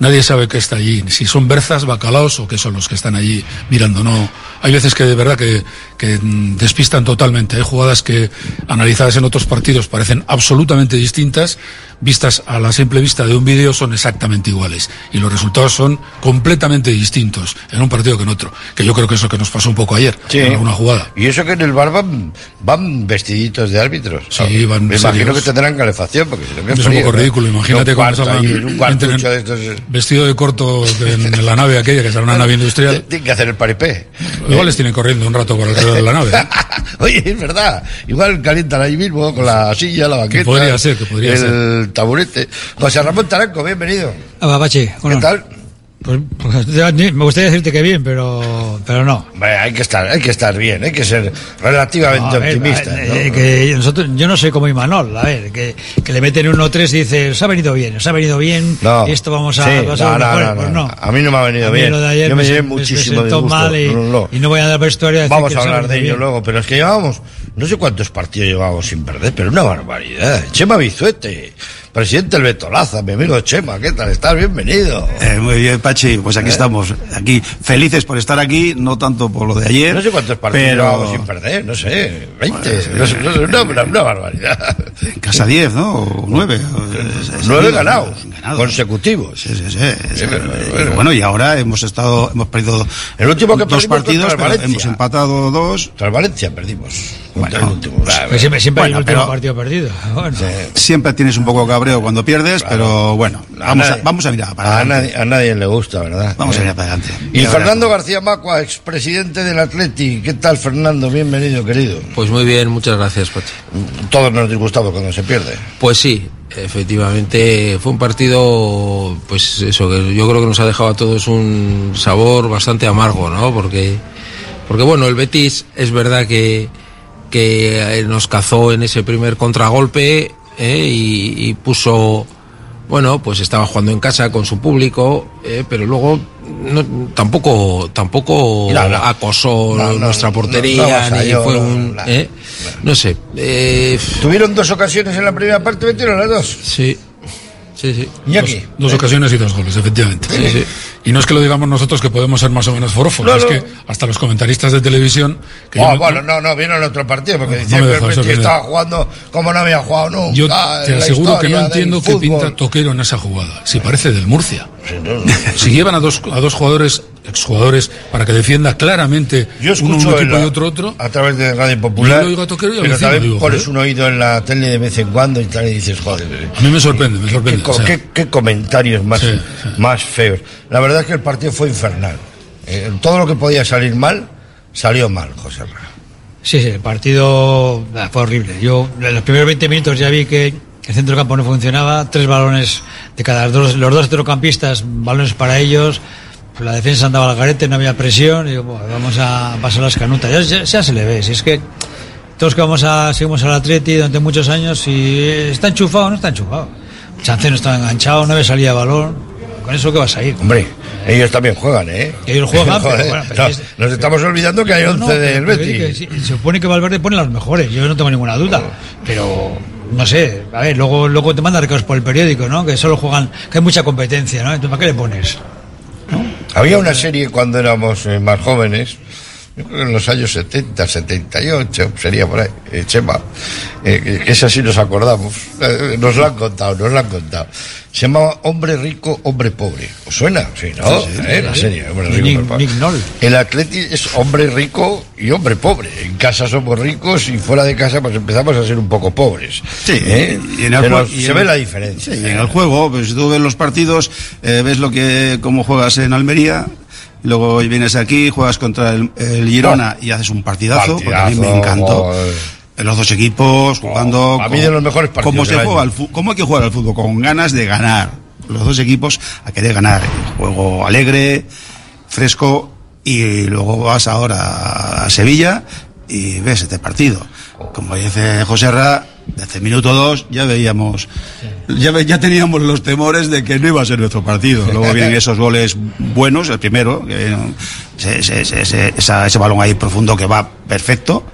Nadie sabe qué está allí, si son berzas, bacalaos o qué son los que están allí mirando. No, hay veces que de verdad que, que mm, despistan totalmente. Hay jugadas que analizadas en otros partidos parecen absolutamente distintas, vistas a la simple vista de un vídeo son exactamente iguales y los resultados son completamente distintos en un partido que en otro. Que yo creo que es lo que nos pasó un poco ayer Sí. en alguna jugada. Y eso que en el bar van, van vestiditos de árbitros. Sí, van Me imagino que tendrán calefacción, porque qué Es un frío, poco ¿no? ridículo, imagínate un cuarto un de estos. eh, vestido de corto en la nave aquella, que será una nave industrial. Tienen que hacer el paripé. Igual les tienen corriendo un rato por alrededor de la nave. ¿eh? Oye, es verdad. Igual calientan ahí mismo con la silla, la banqueta. podría ser, que podría el ser. taburete. José Ramón Taranco, bienvenido. Ah, Pachi, ¿Qué tal? Pues, pues, me gustaría decirte que bien, pero, pero no. Hay que estar, hay que estar bien, hay que ser relativamente No, a ver, optimista. eh, ¿no? eh, que nosotros, yo no soy como Imanol, a ver, que, que le meten un 1-3 y dice, os ha venido bien, os ha venido bien, No. y esto vamos a, Sí, va a mejor". Pues no. A mí no me ha venido bien. lo de ayer Yo me me llevé me- muchísimo disgusto. mal y, y no voy a dar vestuario a Vamos a hablar de ello bien. luego, pero es que llevábamos, no sé cuántos partidos llevábamos sin perder, pero una barbaridad. Chema Bizuete, presidente del Betolaza, mi amigo Chema, ¿qué tal? ¿Estás bienvenido? Eh, muy bien, Pachi, pues aquí ¿Eh? estamos, aquí felices por estar aquí, no tanto por lo de ayer. No sé cuántos partidos pero sin perder, no sé, 20, no sé, no sé, una, una- una barbaridad. en casa 10, ¿no? O 9. eh, Nueve ganados, consecutivos. Sí, sí, sí. Y bueno, y ahora hemos estado, hemos perdido El último que dos partidos, el pero hemos empatado dos. El Valencia perdimos. Contra el último. Pues siempre, siempre hay Bueno, el último pero- partido perdido. Bueno. Siempre tienes un poco cabreo cuando pierdes, pero bueno, vamos a, nadie- vamos a mirar para a adelante. nadie, a nadie le gusta, ¿verdad? Vamos a Eh. mirar para adelante. Y Fernando García Macua, expresidente del Atleti. ¿Qué tal, Fernando? Bienvenido, querido. Pues muy bien, muchas gracias, Pachi. Todos nos disgustamos cuando se pierde. Pues sí, efectivamente fue un partido, pues eso, que yo creo que nos ha dejado a todos un sabor bastante amargo, ¿no? Porque, porque bueno, el Betis es verdad que, que eh, nos cazó en ese primer contragolpe ¿eh? y, y puso, bueno, pues estaba jugando en casa con su público, ¿eh? pero luego no, tampoco tampoco No, no. acosó nuestra portería ni yo, fue un. ¿eh? no sé eh, Tuvieron dos ocasiones en la primera parte, metieron las dos. Sí, sí, sí. Iñaki. Dos ocasiones y dos goles, efectivamente. Sí, sí. Y no es que lo digamos nosotros que podemos ser más o menos forofos, No, es que hasta los comentaristas de televisión. Que Ah, yo bueno, no, no, vieron otro partido porque No me que el estaba jugando como no había jugado nunca. Yo te aseguro que no entiendo qué pinta Toquero en esa jugada. Si parece del Murcia. Si llevan a dos, a dos jugadores, exjugadores, para que defienda claramente Yo uno un equipo la- y otro otro. a través de Radio Popular. Yo lo oigo a Toquero y al pero vecino, también digo, pones joder. un oído en la tele de vez en cuando y tal y dices, joder. A mí me sorprende, me ¿Qué, sorprende. co- o sea, qué- qué comentarios más, Sí, más feos. La verdad es que el partido fue infernal. Eh, todo lo que podía salir mal, salió mal, José Ra. Sí, sí, el partido ah, fue horrible. Yo en los primeros 20 minutos ya vi que el centro campo no funcionaba, tres balones de cada dos, los dos centrocampistas, balones para ellos, la defensa andaba al garete, no había presión, y digo, "Buah, vamos a pasar las canutas. Ya, ya- ya se le ve, si es que todos que vamos a, seguimos al Atleti durante muchos años, si está enchufado o no está enchufado. Chance no estaba enganchado, no había salida de balón. con eso que vas a ir. Hombre, ellos también juegan, ¿eh? Ellos juegan, pero bueno, pero no, es- nos estamos olvidando que hay No, 11 no, del Betis. que se supone que Valverde pone las mejores, yo no tengo ninguna duda. Pero no sé, a ver, luego, luego te manda recados por el periódico, ¿no? Que solo juegan, que hay mucha competencia, ¿no? Entonces, ¿para qué le pones? Había una serie cuando éramos eh, más jóvenes, yo creo que en los años 70, 78, sería por ahí, eh, Chema, eh, que- esa sí nos acordamos, eh, nos lo han contado, nos lo han contado. Se llamaba Hombre Rico, Hombre Pobre. ¿Os suena? Sí, ¿no? Sí, sí, Eh, la sí. serie, Hombre Y Rico, Nick- Hombre Pobre. El Atleti es hombre rico y hombre pobre. En casa somos ricos y fuera de casa pues empezamos a ser un poco pobres. Sí, ¿Eh? y en el y se en ve la diferencia. Sí, en el juego, pues tú ves los partidos, eh, ves lo que cómo juegas en Almería, luego vienes aquí, juegas contra el, el Girona y haces un partidazo, porque a mí me encantó. joder. Los dos equipos jugando. a mí de los mejores partidos ¿Cómo se juega al ¿Cómo hay que jugar al fútbol? Con ganas de ganar. Los dos equipos a querer ganar. Juego alegre, fresco, y luego vas ahora a Sevilla y ves este partido. Como dice José Ra, desde el minuto dos ya veíamos, ya, ve- ya teníamos los temores de que no iba a ser nuestro partido. Luego vienen esos goles buenos, el primero, que, no, ese, ese- ese- ese- esa- ese balón ahí profundo que va perfecto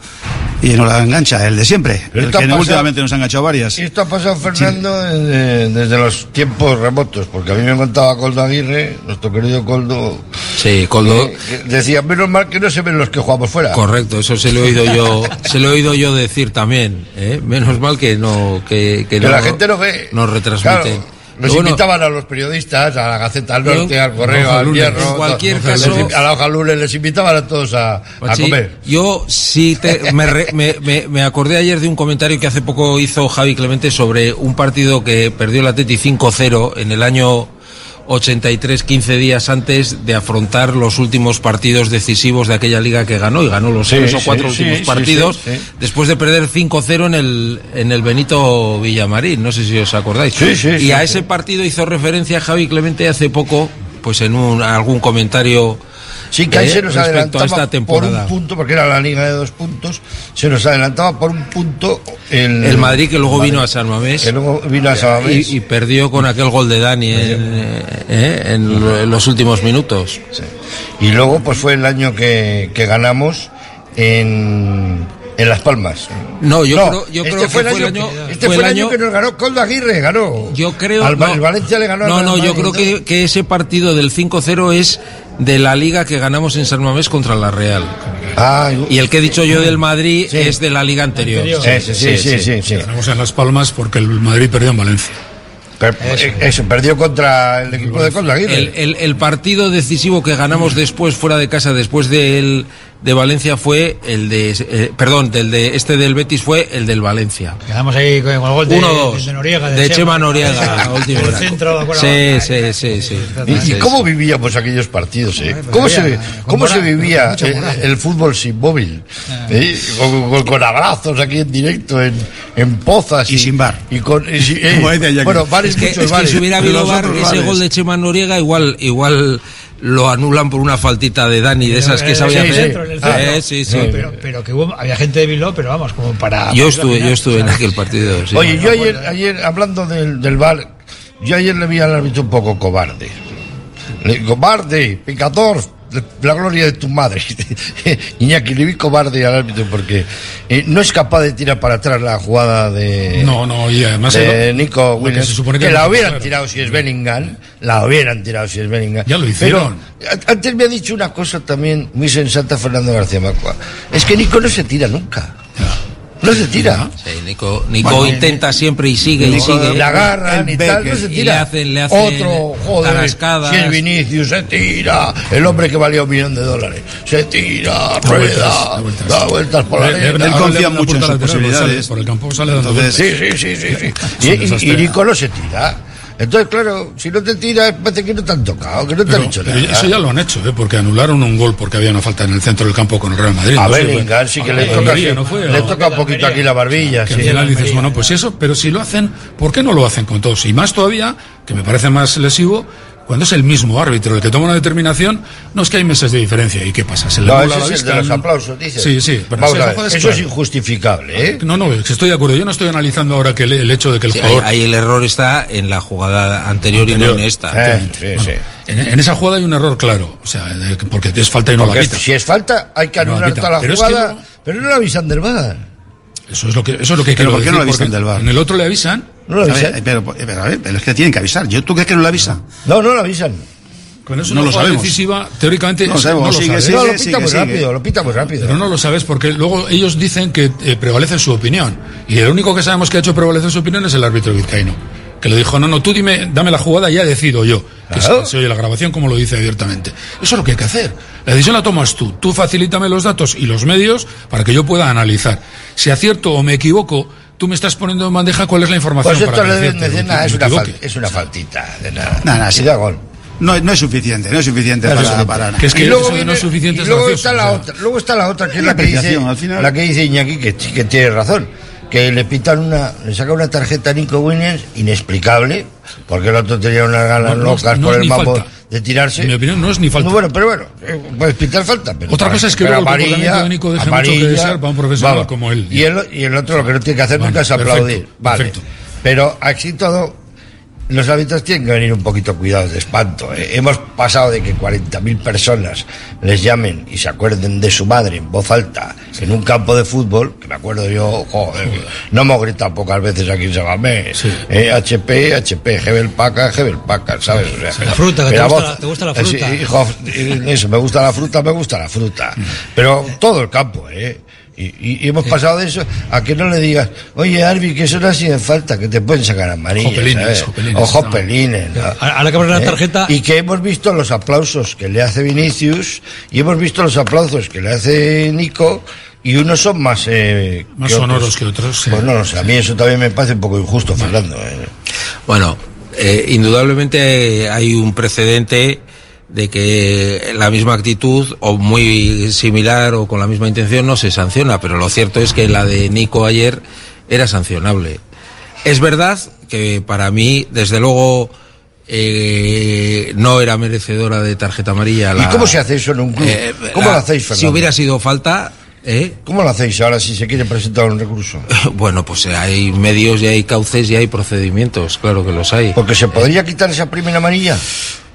y no la engancha, el de siempre. El que pasado- últimamente nos ha enganchado varias. Y esto ha pasado, Fernando, desde, desde los tiempos remotos, porque a mí me contaba Coldo Aguirre, nuestro querido Coldo, Sí, Coldo. decía, menos mal que no se ven los que jugamos fuera. Correcto, eso se lo he oído yo, se lo he oído yo decir también. ¿eh? Menos mal que no, que, que Que no la gente no ve. nos retransmiten. Claro, nos bueno, invitaban a los periodistas, a la Gaceta del Norte, Yo- al Correo, al. Hierro, En cualquier caso- les- a la Hoja Lunes, les invitaban a todos a, a Pachi, comer. Yo sí te- me, me- me- acordé ayer de un comentario que hace poco hizo Javi Clemente sobre un partido que perdió el Atleti 5-0 en el año 83, 15 días antes de afrontar los últimos partidos decisivos de aquella liga que ganó y ganó los Sí, tres o cuatro sí, últimos sí, partidos después de perder 5-0 en el, en el Benito Villamarín, no sé si os acordáis. Y a ese partido hizo referencia Javi Clemente hace poco, pues en un, algún comentario Sí, que ahí eh, se nos adelantaba esta por un punto, porque era la liga de dos puntos, se nos adelantaba por un punto el, El Madrid que luego Madrid, vino a San Mamés. Que luego vino a San Mamés. Y, y perdió con aquel gol de Dani en, eh, eh, en lo- en los últimos minutos. Y luego pues fue el año que, que ganamos en, en Las Palmas. No, yo creo- yo este creo fue que el fue el año, este fue el año que nos ganó Coldo Aguirre, ganó. Yo creo Al, no, el Valencia le ganó al No, Real no, yo creo que, que ese partido del 5-0 es de la liga que ganamos en San Mamés contra la Real. Ah, y el que he dicho yo del Madrid es de la liga anterior. Sí, sí, sí, sí, sí. Ganamos en Las Palmas porque el Madrid perdió en Valencia. Eso, perdió contra el equipo de Aguirre. El, el- el partido decisivo que ganamos después fuera de casa, después del de Valencia fue el de, eh, perdón, del de este del Betis fue el del Valencia. Quedamos ahí con el gol de, 1-2 de Noriega. de Chema Noriega, El centro, de. Sí, sí, sí, sí. ¿Y, y cómo vivíamos aquellos partidos? eh? ¿Cómo, se, cómo se vivía el, fútbol sin móvil? ¿Eh? Con, con- con abrazos aquí en directo, en, en pozas. Y, sin bar. Y con, y si- eh, Como decía Jackie. bueno, bares Es que, muchos es que si hubiera habido otros ese bares. gol de Chema Noriega, igual, igual lo anulan por una faltita de Dani, de esas que sabía hacer. centro, en el centro. Eh, sí, sí. Pero, pero que hubo, había gente de Bilbao, pero vamos, como para. Yo estuve, yo estuve en aquel partido. sí. Oye, yo ayer, ayer hablando del, del bar, yo ayer le vi al árbitro un poco cobarde. Le- cobarde, pecador, de la gloria de tu madre. Iñaki, le vi cobarde al árbitro porque eh, no es capaz de tirar para atrás la jugada de, No, no, y además de Nico Williams. se supone que la hubieran tirado si es Bellingham, la hubieran tirado si es Bellingham. Ya lo hicieron. Pero antes me ha dicho una cosa también muy sensata Fernando García Macua. Es que Nico no se tira nunca. No se tira. Sí, Nico, Nico Bueno, intenta siempre y sigue y sigue. Le agarran y tal, no se Y le tira. hacen, le hacen Otro, joder, tarascadas. si es Vinicius, se tira. El hombre que valía un millón de dólares. Se tira, rueda, da vueltas por la arena. le- le- mucho en sus posibilidades. Por el campo sale dando Entonces, sí, sí, sí, sí, sí. Y, y, y Nico no se tira. Entonces, claro, si no te tiras, parece que no te han tocado, que no te Pero, han pero nada. eso ya lo han hecho, ¿eh? porque anularon un gol porque había una falta en el centro del campo con el Real Madrid. A No Bellingham sí que a le toca, le toca un poquito aquí la barbilla. que sí. al final dices, bueno, pues eso, pero si lo hacen, ¿por qué no lo hacen con todos? Y más todavía, que me parece más lesivo, Cuando es el mismo árbitro el que toma una determinación, no es que hay meses de diferencia. ¿Y qué pasa? ¿Se le No, nubla ese la es el de los aplausos, dices. Sí, sí. pero Vamos esa a ver, jugada eso es injustificable, ¿eh? No, no, es que estoy de acuerdo. Yo no estoy analizando ahora que el, el hecho de que el Sí, ahí, jugador. ahí el error está en la jugada anterior, y no en esta. Eh, sí, sí. En, en esa jugada hay un error claro. O sea, porque es falta y no Porque la quita. si es falta, hay que No la anular quita. toda la Pero es que jugada, no- pero no la avisan del VAR. Eso es lo que, eso es lo que Pero quiero ¿por qué decir. no lo avisan porque del VAR? En el otro le avisan. No lo A avisan. ver, pero, pero, a ver, pero es que tienen que avisar. ¿Yo, ¿Tú crees que no lo avisan? No, no lo avisan. Con eso No una lo jugada sabemos. decisiva, teóricamente, No sabemos. no lo Sigue, sabes. sigue, no, lo pita sigue, muy sigue. rápido, lo pita muy rápido. Pero no lo sabes porque luego ellos dicen que eh, prevalece su opinión. Y el único que sabemos que ha hecho prevalecer su opinión es el árbitro vizcaíno. Que le dijo, no, no, tú dime, dame la jugada y ya decido yo. Que Claro. se, se oye la grabación como lo dice abiertamente. Eso es lo que hay que hacer. La decisión la tomas tú. Tú facilítame los datos y los medios para que yo pueda analizar. Si acierto o me equivoco, tú me estás poniendo en bandeja cuál es la información Pues esto para que deben acierte decir, o nada, me es una, fal- es una faltita de nada. Nada, nada, Sí, sí. da gol. No, no es suficiente, no es suficiente No para, Que es que y luego, no es suficiente y luego gracioso, está la o sea. otra, luego está la otra que es la que dice, apreciación, al final. la que dice Iñaki que, que tiene razón, que le pitan una, le saca una tarjeta a Nico Williams inexplicable, porque el otro tenía unas ganas No, no es- locas no por el mambo falta. de tirarse. En mi opinión, no es ni falta. No, bueno, pero bueno, eh, puedes pitar falta. Pero Otra cosa es que luego el amarilla, comportamiento de Nico deje mucho que amarilla, desear para un profesional como él. Y el, y el otro lo que no tiene que hacer Vale, nunca es perfecto, aplaudir. Vale. perfecto. Pero así todo, los árbitros tienen que venir un poquito cuidados de espanto. ¿eh? Hemos pasado de que 40.000 personas les llamen y se acuerden de su madre en voz alta en un campo de fútbol, que me acuerdo yo, joder, no hemos gritado pocas veces aquí en Sabamés. Eh, HP, HP, Hebel Paca, Hebel Paca, ¿sabes? O sea, La fruta, que te gusta voz- la- te gusta la eh, sí, fruta. hijo, eh, eso, me gusta la fruta, me gusta la fruta. Pero todo el campo, ¿eh? Y, y- hemos pasado de eso a que no le digas, oye, Arby, que eso no ha sido falta, que te pueden sacar amarilla. Jopelines, jopelines, O jopelines. ¿no? Ahora que la ¿Eh? tarjeta- Y que hemos visto los aplausos que le hace Vinicius y hemos visto los aplausos que le hace Nico y unos son más... eh, Más que otros. que otros, sí. Pues no, lo sé, a mí eso también me parece un poco injusto, Fernando. ¿eh? Bueno, eh, indudablemente hay un precedente de que la misma actitud o muy similar o con la misma intención no se sanciona, pero lo cierto es que la de Nico ayer era sancionable. Es verdad que para mí, desde luego, eh, no era merecedora de tarjeta amarilla. ¿Y la- cómo se hace eso en un club? eh, ¿Cómo la- lo hacéis, Fernando? Si hubiera sido falta, ¿eh? ¿Cómo lo hacéis ahora si se quiere presentar un recurso? Bueno, pues hay medios y hay cauces y hay procedimientos, claro que los hay. Porque se podría quitar esa primera amarilla.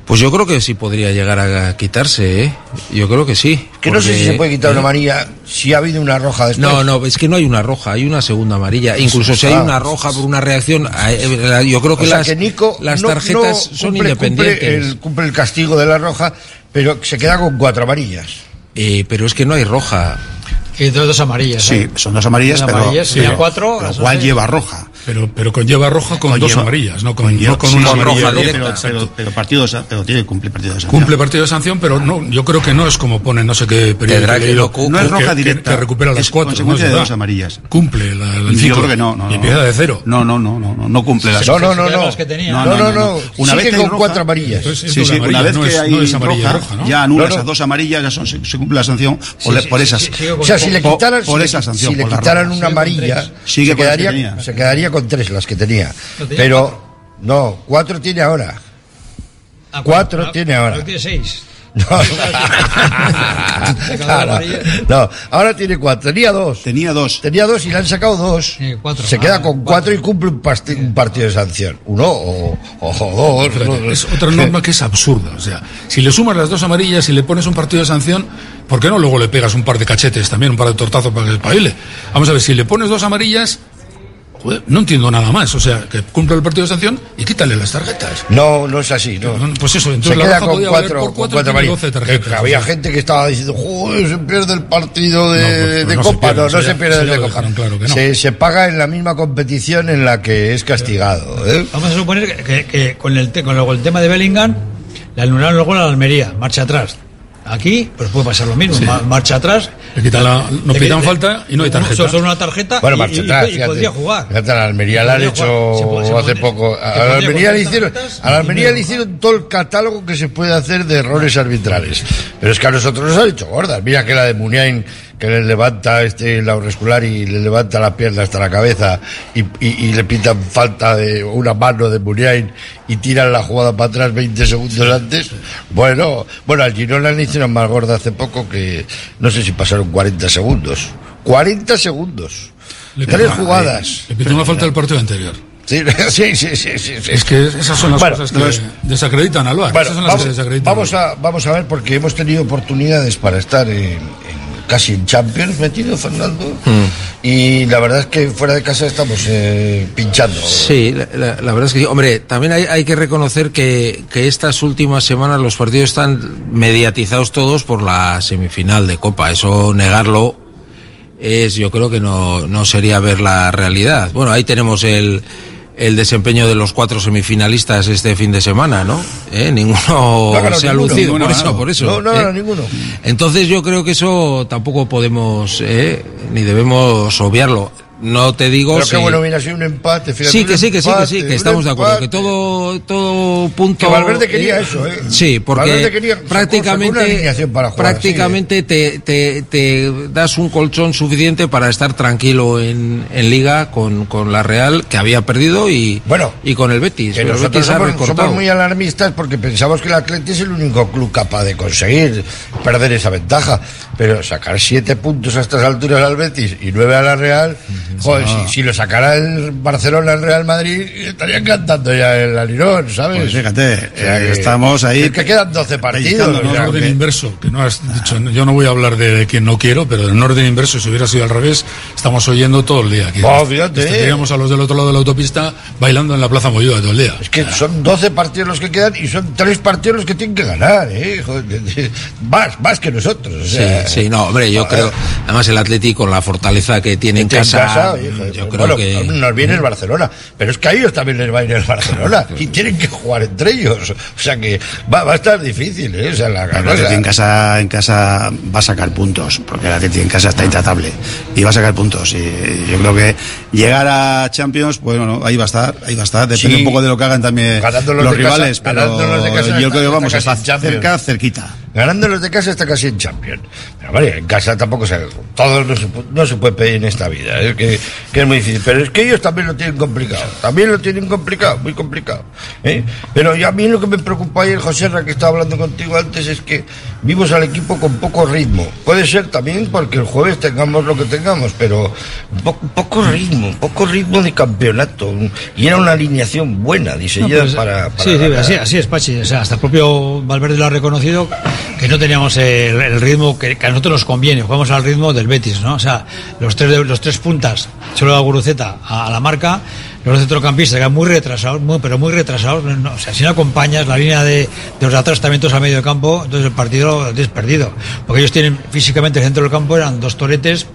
Pues yo creo que sí podría llegar a quitarse, ¿eh? Yo creo que sí. Que no sé si se puede quitar una ¿eh? amarilla si ha habido una roja después. No, no, es que no hay una roja, hay una segunda amarilla. Incluso si hay una roja por una reacción, eh, yo creo que o sea, las, que Nico las no- tarjetas no son cumple, independientes. Cumple el, cumple el castigo de la roja, pero se queda con cuatro amarillas. Eh, pero es que no hay roja. Y dos, dos amarillas. Sí, ¿eh? son dos amarillas, Dos pero, amarillas, pero- serían cuatro, pero seis. lleva roja. Pero, pero conlleva roja con dos amarillas, no con, conlleva- no con sí, una con amarilla roja directa, pero, exacto. pero, pero partido pero tiene que cumplir partido de sanción. Cumple partido de sanción, pero no, yo creo que no es como pone no sé qué periodo. Tendrá que no No es roja que- directa. Que, recupera las es cuatro. consecuencia ¿no? de Es dos amarillas. Cumple la, el Yo creo que no, no, Y empieza de cero. No, no, no, no, no, no cumple las No, no, no, no. Una vez con cuatro amarillas. Entonces, es Sí, sí, una vez no que es- hay roja, ya anulas No, no. a dos amarillas, ya son, se, cumple la sanción por, esas. con- O sea, si le quitaran, la una con amarilla, se, con quedaría, tenía. Con tres las que tenía. No, tenía Pero, no, cuatro tiene ahora. Ah, cuatro tiene ahora. no tiene seis. No. Amarilla. No, ahora tiene cuatro. Tenía dos. Tenía dos. Tenía dos y le han sacado dos. Sí, cuatro. Se Ah, queda con cuatro. cuatro y cumple un, pasti- un partido de sanción. Uno o, o dos. no, Es otra norma que es absurda. O sea, si le sumas las dos amarillas y le pones un partido de sanción, ¿por qué no luego le pegas un par de cachetes también, un par de tortazos para que se? Vamos a ver, si le pones dos amarillas, joder, no entiendo nada más. O sea, que cumple el partido de sanción y quítale las tarjetas. No, no es así, no. No, Pues eso, Se entonces la queda con podía cuatro, por con cuatro. 12 tarjetas. Que había o sea. gente que estaba diciendo, joder, se pierde el partido de, No, pues, de no se Copa. pierde, no, no se ya- pierde el de Copa. claro que no. se, se paga en la misma competición en la que es castigado. ¿eh? Vamos a suponer que, que- que con, el te- con el, el tema de Bellingham le anularon luego a la Almería, marcha atrás. Aquí, pues puede pasar lo mismo, ma- marcha atrás. Le quitan la- no Le- pitan le- falta y no hay tarjeta. Solo, una tarjeta Bueno, y, marcha y- atrás, y fíjate. podría jugar. Fíjate, a la Almería le han hecho. Se hace poco. A la Almería le hicieron, a la Almería le hicieron todo el catálogo que se puede hacer de errores arbitrales. Pero es que a nosotros nos han hecho gordas. Mira que la de Muniain que le levanta este la auricular y le levanta la pierna hasta la cabeza y, y- y le pitan falta de una mano de Muniain y tiran la jugada para atrás 20 segundos antes. Bueno, bueno, al Girona le hicieron más gorda hace poco que no sé si pasaron 40 segundos. 40 segundos. Le Tres jugadas. Le pitó una falta del partido anterior. Sí, sí, sí, sí. Es que esas son las cosas que desacreditan al VAR. Vamos, a, vamos a ver, porque hemos tenido oportunidades para estar en, en- casi en Champions metido, Fernando. Mm. Y la verdad es que fuera de casa estamos eh, pinchando. Sí, la, la- la verdad es que sí. Hombre, también hay, hay que reconocer que, que estas últimas semanas los partidos están mediatizados todos por la semifinal de Copa. Eso negarlo es, yo creo que no, no sería ver la realidad. Bueno, ahí tenemos el, el desempeño de los cuatro semifinalistas este fin de semana, ¿no? ¿Eh? Ninguno No se ha ninguno, lucido, ninguno por eso, por eso. No, no, ¿eh? no, ninguno. Entonces yo creo que eso tampoco podemos, ¿eh? ni debemos obviarlo. No te digo Pero si... qué bueno hubiera sido un empate. fíjate, Sí, que sí, que sí, que sí, que estamos de acuerdo. Que todo, todo punto. Que Valverde quería eso, ¿eh? Sí, porque quería- prácticamente, para jugar, prácticamente te, te, te das un colchón suficiente para estar tranquilo en, en Liga con, con la Real, que había perdido, y, Bueno, y con el Betis. Que Pero el Betis somos, somos muy alarmistas porque pensamos que el Atleti es el único club capaz de conseguir perder esa ventaja. Pero sacar siete puntos a estas alturas al Betis y nueve a la Real, joder, si, si lo sacara el Barcelona al Real Madrid, estarían cantando ya el alirón, ¿sabes? Pues fíjate, eh, que- estamos ahí. Es que quedan 12 partidos. No, en orden que- inverso, que no has dicho, yo no voy a hablar de, de quien no quiero, pero en orden inverso, si hubiera sido al revés, estamos oyendo todo el día. Aquí. Oh, a los del otro lado de la autopista bailando en la Plaza Moyúa todo el día. Es que son 12 partidos los que quedan y son tres partidos los que tienen que ganar, ¿eh? Joder, más, más que nosotros. O sea, Sí, sí, no, hombre, yo creo, además el Atlético con la fortaleza que tiene en Tiene en casa, casa, yo bueno, creo que nos viene el Barcelona, pero es que a ellos también les va a ir el Barcelona y tienen que jugar entre ellos, o sea que va, va a estar difícil, ¿eh? O sea, la El en casa, en casa va a sacar puntos, porque el Atleti en casa está intratable y va a sacar puntos. Y yo creo que llegar a Champions, pues bueno, ahí va a estar, ahí va a estar. Depende Sí. un poco de lo que hagan también los casa- rivales, ganando pero casa yo creo que vamos, en Champions. cerca, cerquita. Ganando los de casa está casi en Champions. Pero vale, en casa tampoco se... Todo no se, no se puede pedir en esta vida, es que, que es muy difícil. Pero es que ellos también lo tienen complicado. También lo tienen complicado, muy complicado. ¿eh? Pero yo a mí lo que me preocupa ayer, José que estaba hablando contigo antes, es que vimos al equipo con poco ritmo. Puede ser también porque el jueves tengamos lo que tengamos, pero po- poco ritmo, poco ritmo de campeonato. Y era una alineación buena, diseñada No, pues, para, para sí, sí, así, así es, Pachi. O sea, hasta el propio Valverde lo ha reconocido que no teníamos el, el ritmo que, que a nosotros nos conviene. Jugamos al ritmo del Betis, ¿no? O sea, los tres, los tres puntas, solo a Guruceta a, a la marca, los centrocampistas eran muy retrasados, muy, pero muy retrasados. no- o sea, si no acompañas la línea de, de los atrastamientos a medio campo, entonces el partido lo tienes perdido. Porque ellos tienen físicamente el centro del campo, eran dos toretes.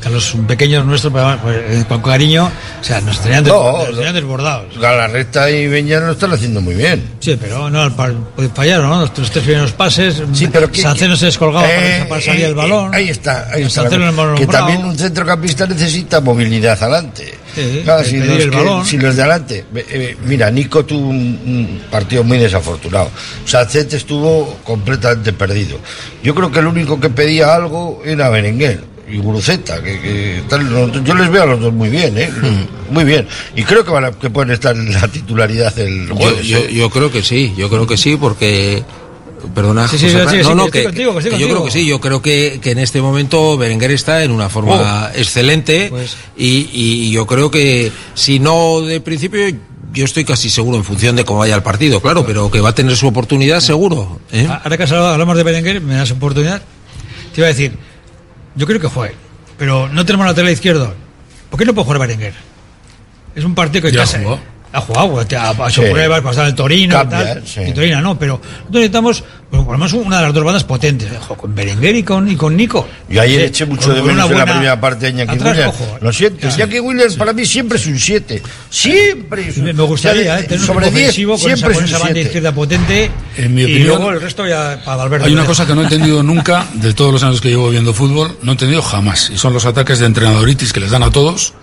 Que los pequeños nuestros, pues, pues, con cariño, o sea, nos tenían, des- No, nos tenían desbordados. Galarreta y Beñar lo están haciendo muy bien. Sí, pero no, pues fallaron, ¿no? Los tres, tres primeros pases. Sí, pero que- Sanceno se descolgaba Eh, para, para salir eh, el balón. eh, ahí está, ahí está. que también un centrocampista necesita movilidad adelante. Sí, Claro, si, los el que- balón. si los de adelante. eh, mira, Nico tuvo un, un partido muy desafortunado. Sancet estuvo completamente perdido. Yo creo que el único que pedía algo era Berenguer y Guruceta, que, que tal- no, yo les veo a los dos muy bien, ¿eh? Hmm. Muy bien. Y creo que, van a- que pueden estar en la titularidad el Yo, jueves. yo, ¿eh? yo creo que sí, yo creo que sí, porque. Perdona, Sí, sí, José sí, Ra- sí, no, no, que que, estoy contigo, que estoy que yo creo que sí, yo creo que, que en este momento Berenguer está en una forma Oh. excelente Pues- y, y yo creo que si no de principio, yo estoy casi seguro en función de cómo vaya el partido, claro, pero que va a tener su oportunidad seguro. ¿eh? Ahora que has hablado- hablamos de Berenguer, me das oportunidad. Te iba a decir, yo creo que fue, pero no tenemos lateral izquierdo. ¿Por qué no puede jugar Berenguer? Es un partido que Ya casi- jugó. Ha jugado, te ha ha hecho Sí. pruebas, pasar el Torino Cambia, y tal. sí. Y Torino no, pero nosotros necesitamos pues, por lo menos una de las dos bandas potentes. Ojo, con Berenguer y con, y con Nico. Yo ayer Sí, eché mucho con- de menos una en la primera parte a Iñaki atrás, Williams. ojo. Lo siento, Ya. Iñaki Williams para mí siempre es un 7. Siempre es un Me me gustaría o sea, ¿eh? tener un sobre equipo 10 ofensivo con esa, siempre es con un esa banda 7. izquierda potente. En mi y opinión, luego el resto ya para Valverde. Hay una cosa que no he entendido nunca de todos los años que llevo viendo fútbol, no he entendido jamás, y son los ataques de entrenadoritis que les dan a todos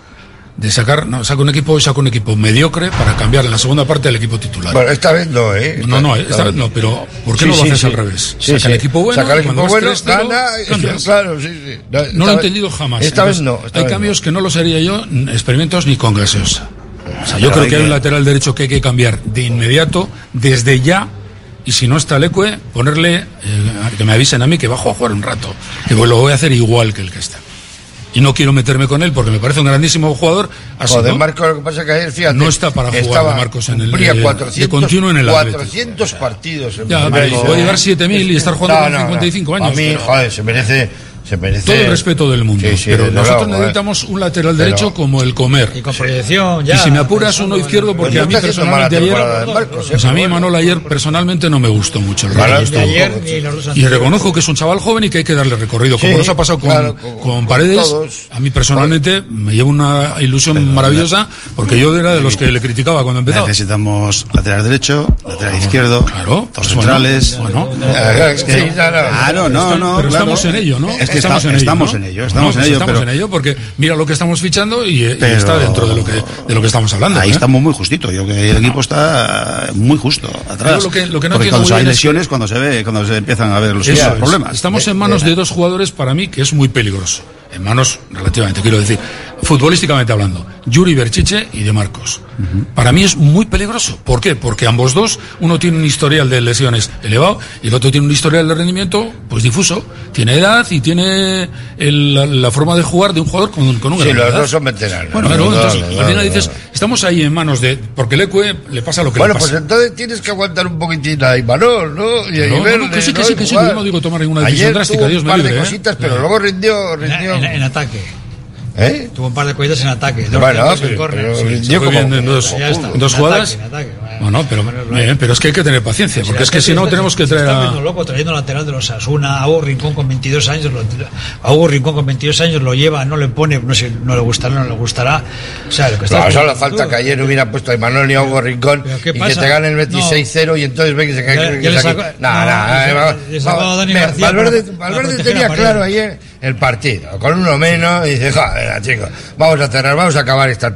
de sacar, no, saca un equipo, saca un equipo mediocre para cambiar en la segunda parte el equipo titular. Bueno, esta vez no, ¿eh? no, no, esta vez no, pero ¿por qué Sí, no lo haces sí. al revés? Sí, saca el equipo bueno, Saca el equipo bueno, 3-0, gana, cambias. claro, sí, sí. No, lo he entendido jamás. Esta vez no. esta hay vez cambios que no los haría yo, experimentos ni con gaseosa. O sea, yo Pero creo hay que hay un lateral derecho que hay que cambiar de inmediato, desde ya. Y si no está Leque, ponerle, eh, que me avisen a mí que bajo a jugar un rato. Que lo voy a hacer igual que el que está. Y no quiero meterme con él porque me parece un grandísimo jugador. Joder, sido- Marcos, lo que pasa es que ayer, fíjate. No está para jugar de Marcos en el- eh, de 400, continuo en el Athletic. 400 partidos. en Ya, pero división. puede llevar 7.000 y estar jugando con 55 años, A mí, pero- joder, se merece. Se merece Todo el respeto del mundo. Sí, sí, pero nosotros necesitamos un lateral Pero- derecho como el comer. Y con proyección, ya. y si me apuras, uno izquierdo, porque a mí personalmente ayer. Marcos, ¿eh? Pues a mí, Pero bueno. Manol, ayer personalmente no me gustó mucho el resto. ni ayer ni los dos Y reconozco que es un chaval joven y que hay que darle recorrido. Como Sí, nos ha pasado con, claro, con- con con Paredes, todos. a mí personalmente me lleva una ilusión maravillosa porque yo era de los que le criticaba cuando empezaba. Necesitamos lateral derecho, lateral izquierdo, Claro, dos pues bueno, centrales. bueno. Eh, Es que- sí, no, no. Claro, no, no. pero claro. estamos en ello, ¿no? Que estamos está- en ello. estamos ¿no? en ello, No, estamos pues en ello, estamos pero en ello porque mira lo que estamos fichando y, está dentro de lo que de lo que estamos hablando. ahí ¿eh? estamos muy justito. Yo que el equipo está muy justo atrás. Lo que- lo que no Porque entiendo cuando hay es lesiones, cuando se ve, cuando se empiezan a ver los Eso es. problemas. Estamos en manos de dos jugadores para mí que es muy peligroso. En manos relativamente, quiero decir, futbolísticamente hablando, Yuri Berchiche y De Marcos. Para mí es muy peligroso. ¿Por qué? Porque ambos dos, uno tiene un historial de lesiones elevado y el otro tiene un historial de rendimiento pues difuso. Tiene edad y tiene el- la, la forma de jugar de un jugador con, con un Sí, gran los edad. dos son veteranos. Bueno, dos, entonces, al final los dices, estamos ahí en manos de... Porque Leque le pasa lo que Bueno, le pasa. pues entonces tienes que aguantar un poquitín a Imanol, ¿no? Y, No, no, que sí, que ¿no? sí, que sí, yo no digo tomar ninguna decisión Ayer drástica, tuvo Dios un me par libre, de ¿eh? cositas, pero luego rindió, En, rindió. en- en ataque. ¿Eh? Tuvo un par de cuidas en ataque. Dos Bueno, pero- pero fue como- bien en dos, Ya está. en dos En jugadas. ataque, en ataque. Bueno, pero, eh, pero es que hay que tener paciencia, porque es que si no tenemos que traer Está a... loco trayendo lateral de los Asuna, a Hugo Rincón con 22 años, lo, a Hugo Rincón con 22 años lo lleva, no le pone, no sé, no le gustará, no le gustará. O sea, lo que está No, solo falta tú. que ayer hubiera puesto a Imanol y a Hugo Rincón ¿Pero y que te gane el 26-0 y entonces ve que se cae. Ya- que ya le saque- sacó- No, no, no, le- va- le sacó va- a Dani mira, García Valverde, tenía claro ayer el partido, con uno menos, y dice, joder, chicos, vamos a cerrar, vamos a acabar esta.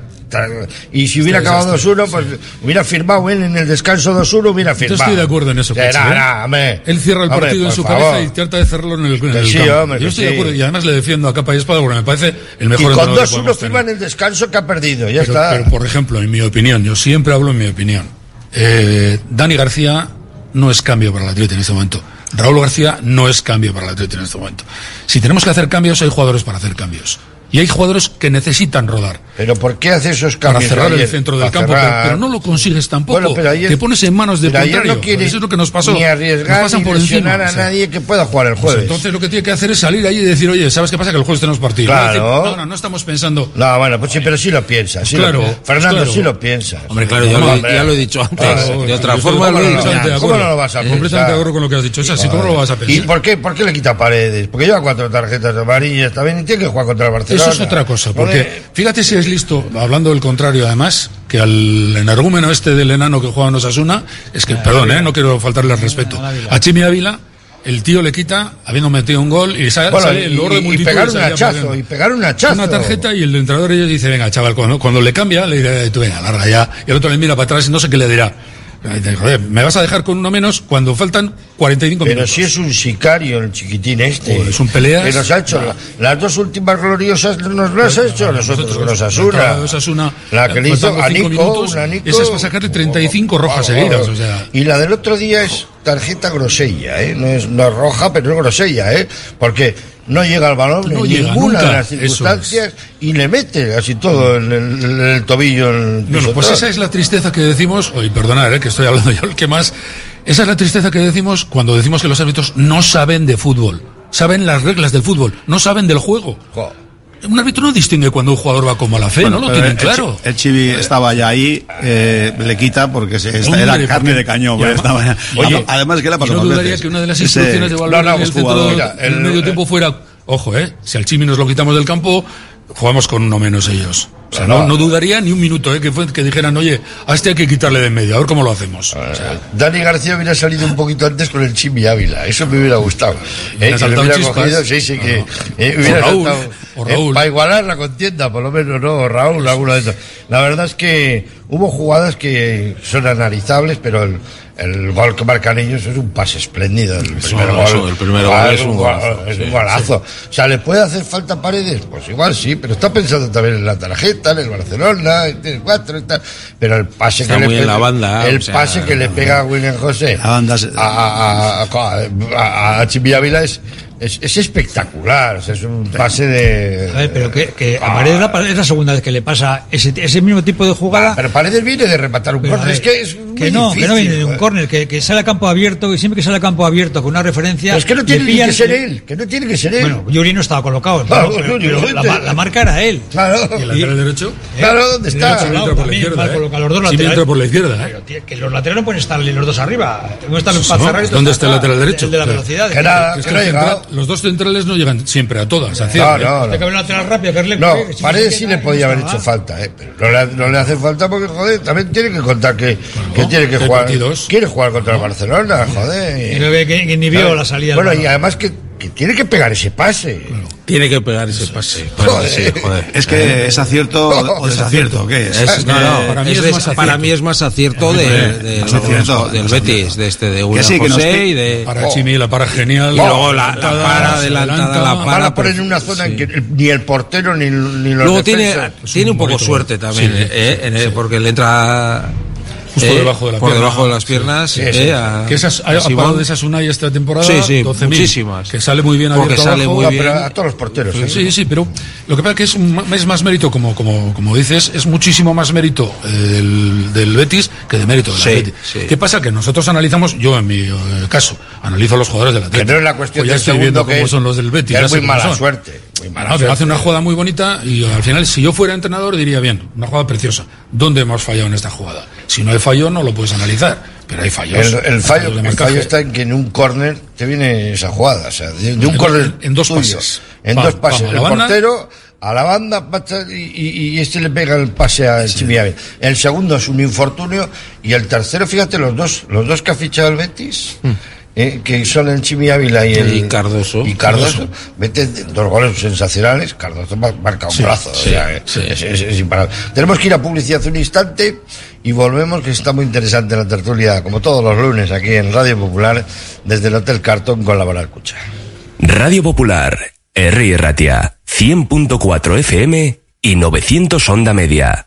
Y si hubiera acabado desastre, 2-1, pues hubiera firmado él en el descanso 2-1, hubiera Yo firmado. estoy de acuerdo en eso. No, ¿eh? Él cierra el Hombre, partido en su favor. cabeza y trata de cerrarlo en el, en Que el sí, campo. hombre, Yo estoy sí. de acuerdo y además le defiendo a capa y espada porque me parece el Y mejor con entrenador que 2-1 podemos firma en el descanso que ha perdido, ya Pero, está. pero, por ejemplo, en mi opinión, yo siempre hablo en mi opinión. Eh, Dani García no es cambio para el Atleti en este momento. Raúl García no es cambio para el Atleti en este momento. Si tenemos que hacer cambios, hay jugadores para hacer cambios. Y hay jugadores que necesitan rodar. Pero ¿por qué hace esos Para cambios? cerrar el centro del Para campo, pero, cerrar. pero no lo consigues tampoco. Bueno, pero ayer- Te pones en manos del ayer contrario. no quiere Eso es lo que nos pasó. Ni Nos arriesgar pasan ni por encima, a o sea. nadie que pueda jugar el Pues jueves. entonces lo que tiene que hacer es salir allí y decir, oye, ¿sabes qué pasa? Que el jueves tenemos partido. Claro. No, decir, no, no, no estamos pensando. No, bueno, pues sí, pero sí lo piensa. Sí Claro, lo piensa. Fernando, claro. sí lo piensa. Hombre, claro, ya, lo, ya lo he dicho antes. Claro, de otra forma lo he dicho completamente de antes. ¿Cómo no lo vas a Completamente pensar? de acuerdo con lo que has dicho. Es así, ¿cómo lo vas a ¿Y pensar? por qué, por qué le quita paredes? Porque lleva cuatro tarjetas amarillas también y tiene que jugar contra el Barcelona. Eso es otra cosa, porque fíjate si es listo, hablando del contrario además, que al energúmeno este del enano que juega en Osasuna, es que, perdón, eh, no quiero faltarle al respeto, a Chimi Ávila, el tío le quita, habiendo metido un gol, y sale, Bueno, sale y, el orden de y multitud pegar y un salía hachazo, y pegar un hachazo. Una tarjeta y el entrenador ellos dice, venga, chaval, cuando, cuando le cambia, le diré, tú venga, larga ya. Y el otro le mira para atrás y no sé qué le dirá. Joder, me vas a dejar con uno menos cuando faltan 45 Pero minutos. si es un sicario el chiquitín este. Es un peleas. Que nos ha hecho la- las dos últimas gloriosas nos las ha hecho nosotros con Osasuna. Osasuna, La que le hizo a Nico, minutos, una Nico. Esa es para sacarle 35 rojas seguidas. O sea, Y la del otro día es tarjeta grosella, ¿eh? No es, no es roja, pero es grosella, ¿eh? Porque no llega al balón No en llega ninguna nunca, de las circunstancias y le mete así todo en el, en el tobillo. En el Bueno, pues esa es la tristeza que decimos, hoy perdonad eh, que estoy hablando yo el que más, esa es la tristeza que decimos cuando decimos que los árbitros no saben de fútbol, saben las reglas del fútbol, no saben del juego. Jo. Un árbitro no distingue cuando un jugador va como a la fe, Bueno, ¿no? Lo tienen el claro. Chi- El Chivi estaba ya ahí, eh, le quita porque se, esta Hombre, era porque- carne de cañón. además- estaba- Oye, además que le ha Y pasado no dudaría veces. que una de las Ese- instrucciones de Valverde No, no, en el centro jugador, del- mira, del el- medio tiempo fuera, ojo, eh, si al Chimi nos lo quitamos del campo, jugamos con uno menos ellos. O sea, no, no dudaría ni un minuto ¿eh? que, fue, que dijeran, oye, a este hay que quitarle de en medio, a ver cómo lo hacemos. O sea, Dani García hubiera salido un poquito antes con el Chimi Ávila, eso me hubiera gustado. Eh, que lo hubiera cogido, sí, sí, que eh, hubiera O Raúl, saltado, o eh, Raúl. para igualar la contienda, por lo menos, ¿no? O Raúl, alguno de esos. La verdad es que hubo jugadas que son analizables, pero el, el gol que marcan ellos es un pase espléndido. El primer gol, eso, el primer gol es es un un gol- golazo, es un sí, golazo. O sea, ¿le puede hacer falta Paredes? Pues igual sí, pero está pensando también en la tarjeta, en el Barcelona, en el 4 y tal. Pero el pase Está que muy le en pega- la banda, el o sea, pase que le pega a William José a, a, a, a, a Chimi Ávila es, es, es espectacular. o sea, es un pase de. A ver, pero que, que a Paredes la- es la segunda vez que le pasa ese, ese mismo tipo de jugada. Pero Paredes viene de rematar un córner. Es que es muy que no, que no viene de un córner, que, que sale a campo abierto y siempre que sale a campo abierto con una referencia. Pero es que no tiene ni pillan- que ser él, que no tiene que ser él. Bueno, Yuri no estaba colocado, Claro, pero- Yuri, pero gente. la, ma- la marca era él. Claro. ¿Y el lateral derecho? Claro, ¿dónde El está? derecho al lado entra por la izquierda, ¿eh? los dos Sí, laterales. entra por la izquierda, ¿eh? Pero, tío, que los laterales no pueden estar los dos arriba. En ¿Dónde está el lateral derecho? El de la O sea, velocidad. que nada, Es que que no ha el llegado. Los dos centrales no llegan siempre a todas. a No, cierre, ¿eh? no, no. haber un lateral rápido, que es le- No, que Paredes sí le podía no haber hecho falta, ¿eh? pero no le, no le hace falta porque, joder, también tiene que contar que, que tiene que jugar. Quiere jugar contra el Barcelona, joder. Y no ve que, que ni vio ¿Sabes? la salida. Bueno, y además que, que tiene que pegar ese pase. Tiene que pegar ese pase. Joder. Sí, joder. Es que es acierto o desacierto, ¿o ¿qué es? Es- no, no, Para mí es más acierto. para mí es más acierto de, de- Más acierto, del Betis, acierto. de este de William sí, nos y de Para Chimi la para genial. y luego la, la para adelantada, adelanta. la para a poner en una zona en que ni el portero ni, ni los Luego tiene, defensas- tiene un poco bonito suerte también, Sí, eh, el- porque le entra Justo eh, debajo de la por pierna. debajo de las piernas. Sí, eh, sí. a- que esas, ha, parado de esas Unai esta temporada. Sí, sí, 12.000, muchísimas. Que sale muy bien Porque sale abajo. muy No, bien. a todos los porteros. ¿eh? Sí, sí, pero lo que pasa es que es, un- es más mérito, como, como, como dices, es muchísimo más mérito eh, del, del Betis que de mérito del sí. ¿Qué pasa? Que nosotros analizamos, yo en mi eh, caso, analizo a los jugadores del Atleti. Que no es la cuestión Pues ya estoy segundo viendo que cómo es- son los del Betis. es muy mala son. suerte. Muy mala No, suerte. hace una jugada muy bonita y al final, si yo fuera entrenador, diría bien, una jugada preciosa. ¿Dónde hemos fallado en esta jugada? Si no hay fallo, no lo puedes analizar, pero hay fallos. El, fallo, fallos de el marcaje. fallo está en que en un córner te viene esa jugada. O sea, de, de un En- córner en dos pases. En dos pases. el banda. portero a la banda y, este le pega el pase a Chimi Ávila. El segundo es un infortunio y el tercero, fíjate, los dos, los dos que ha fichado el Betis. Eh, que son el Chimi Ávila y el Y Cardoso. y Cardoso, meten dos goles sensacionales Cardoso mar- marca un Sí, brazo o sí, sea, eh, sí. es, es- es imparable. tenemos que ir a publicidad un instante y volvemos que está muy interesante la tertulia como todos los lunes aquí en Radio Popular desde el Hotel Cartón con la Moral Cucha Radio Popular, R. Ratia, 100.4 FM y 900 Onda Media.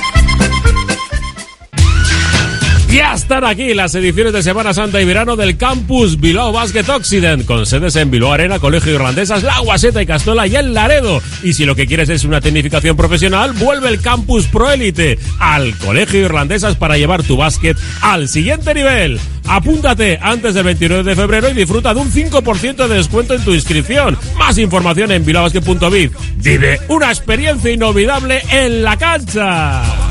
Ya están aquí las ediciones de Semana Santa y Verano del Campus Bilbao Basket Occident, con sedes en Bilbao Arena, Colegio Irlandesas, La Guaseta y Castola y el Laredo. Y si lo que quieres es una tecnificación profesional, vuelve el Campus Pro Elite al Colegio Irlandesas para llevar tu básquet al siguiente nivel. Apúntate antes del 29 de febrero y disfruta de un 5% de descuento en tu inscripción. Más información en bilbaobasket.biz. Vive una experiencia inolvidable en la cancha.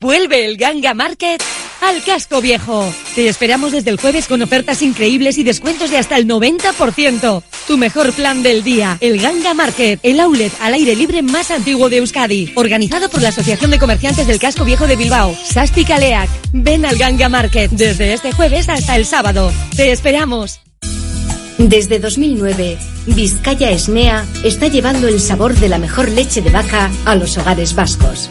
Vuelve el Ganga Market al casco viejo. Te esperamos desde el jueves con ofertas increíbles y descuentos de hasta el 90%. Tu mejor plan del día, el Ganga Market, el outlet al aire libre más antiguo de Euskadi. Organizado por la Asociación de Comerciantes del Casco Viejo de Bilbao, Sasti Kaleak. Ven al Ganga Market desde este jueves hasta el sábado. Te esperamos. Desde 2009, Vizcaya Esnea está llevando el sabor de la mejor leche de vaca a los hogares vascos.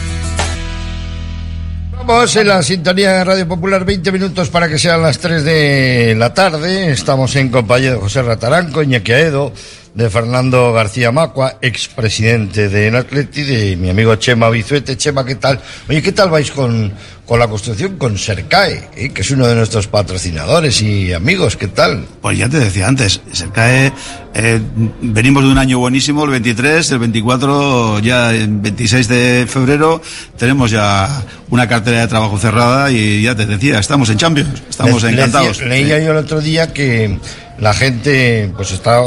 Estamos en la sintonía de Radio Popular, 20 minutos para que sean las 3 de la tarde. Estamos en compañía de José Rataranco, Iñaki Aedo, de Fernando García Macua, expresidente del Atleti, de mi amigo Chema Bizuete. Chema, ¿qué tal? Oye, ¿qué tal vais con, con la construcción con Sercae, eh, que es uno de nuestros patrocinadores y amigos? ¿Qué tal? Pues ya te decía antes, Sercae, eh, venimos de un año buenísimo, el 23, el 24, ya el 26 de febrero, tenemos ya una cartera de trabajo cerrada y ya te decía, estamos en Champions, estamos Le- encantados. leía- leía yo el otro día que la gente pues está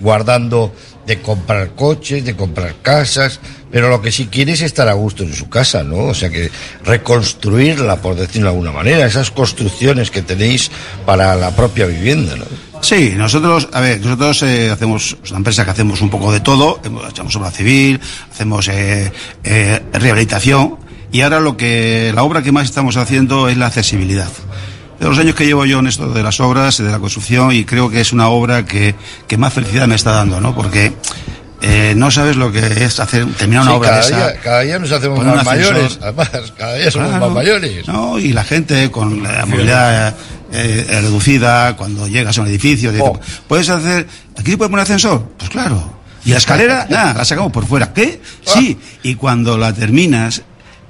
guardando de comprar coches, de comprar casas, pero lo que sí quiere es estar a gusto en su casa, ¿no? O sea que reconstruirla, por decirlo de alguna manera, esas construcciones que tenéis para la propia vivienda, ¿no? Sí, nosotros, a ver, nosotros eh, hacemos, una empresa que hacemos un poco de todo, echamos obra civil, hacemos eh, eh, rehabilitación y ahora lo que, la obra que más estamos haciendo es la accesibilidad. De los años que llevo yo en esto de las obras, de la construcción, y creo que es una obra que, que más felicidad me está dando, ¿no? Porque eh, no sabes lo que es hacer, terminar una Sí, obra cada, de esa. día, cada día nos hacemos más mayores, además, cada día somos Claro. más mayores. No, y la gente con la movilidad eh, eh, reducida, cuando llegas a un edificio, Oh. ¿puedes hacer, aquí se puede poner ascensor? Pues claro. Y la escalera, nada, la sacamos por fuera. ¿Qué? Sí. Y cuando la terminas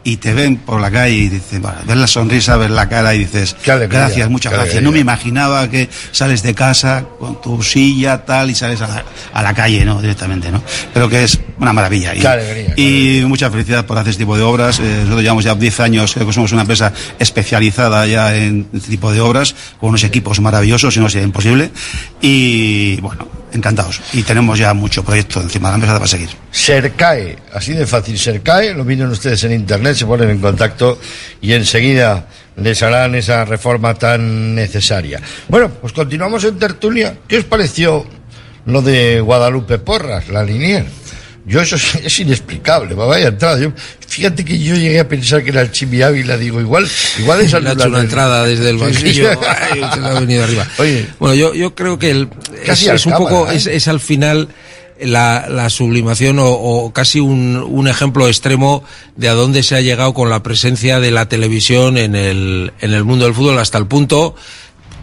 y te ven por la calle y dicen, bueno, ves la sonrisa, ves la cara y dices, alegría, gracias, muchas gracias. alegría. No me imaginaba que sales de casa con tu silla, tal, y sales a la, a la calle, ¿no? Directamente, ¿no? Pero que es una maravilla. Y, alegría, y mucha felicidad por hacer este tipo de obras. Eh, nosotros llevamos ya 10 años, creo que somos una empresa especializada ya en este tipo de obras, con unos equipos maravillosos, si no sería imposible. Y bueno, encantados. Y tenemos ya mucho proyecto encima de la mesa para seguir. Sercae, así de fácil, Sercae, lo miran ustedes en internet, se ponen en contacto y enseguida les harán esa reforma tan necesaria. Bueno, pues continuamos en tertulia. ¿Qué os pareció lo de Guadalupe Porras, la linier? Yo eso es, es inexplicable, vaya entrada. Yo, fíjate que yo llegué a pensar que era el Chimi Ávila, digo, igual, igual es ha hecho una entrada desde el banquillo. ay, se ha venido arriba. Oye, Bueno, yo, yo creo que el, es, Casi al es un cámara, poco, ¿eh? es, es al final la, la sublimación o, o casi un, un ejemplo extremo de a dónde se ha llegado con la presencia de la televisión en el, en el mundo del fútbol hasta el punto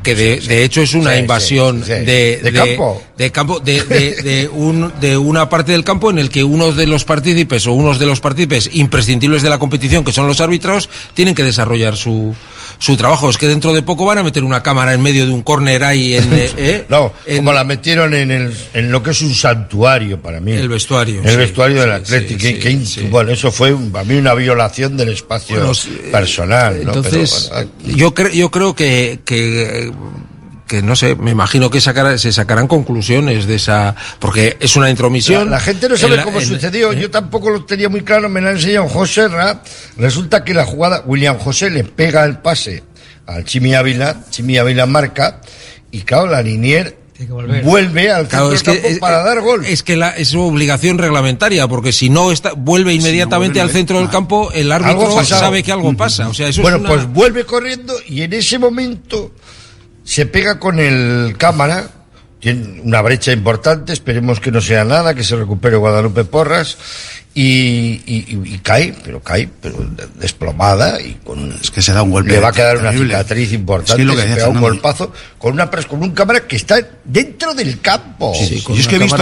que de, de hecho es una Sí, invasión sí, sí. de, ¿De campo? de campo de, de, de un, de una parte del campo en el que unos de los partícipes o unos de los partícipes imprescindibles de la competición que son los árbitros tienen que desarrollar su, su trabajo es que dentro de poco van a meter una cámara en medio de un córner ahí en eh, eh, No, como la metieron en, el, en lo que es un santuario para mí. El vestuario, El sí, vestuario del sí, Atlético. sí, que- que sí, in- Bueno, eso fue un- para mí una violación del espacio Bueno, personal. ¿no? Entonces, Pero, bueno, yo, creo yo creo que, que eh, que no sé, me imagino que sacará- se sacarán conclusiones de esa, porque es una intromisión. la gente no sabe la- cómo en- sucedió. Yo tampoco lo tenía muy claro. Me lo ha enseñado José Ra. Resulta que la jugada, William José le pega el pase al Chimi Ávila. Chimi Ávila marca. Y claro, la Linier vuelve al Claro, centro es que, campo es, para dar gol. es que la- es su obligación reglamentaria, porque si no está, vuelve inmediatamente al centro del campo, el árbitro sabe que algo pasa. O sea, eso bueno, es una- pues vuelve corriendo y en ese momento se pega con el cámara. Tiene una brecha importante, esperemos que no sea nada, que se recupere Guadalupe Porras. Y, y- y- y cae, pero cae, pero de- desplomada y con Es que se da un golpe. le va a quedar una cicatriz importante, Es que es lo que se decía pega un golpazo con una con un cámara que está dentro del campo. yo es que he visto,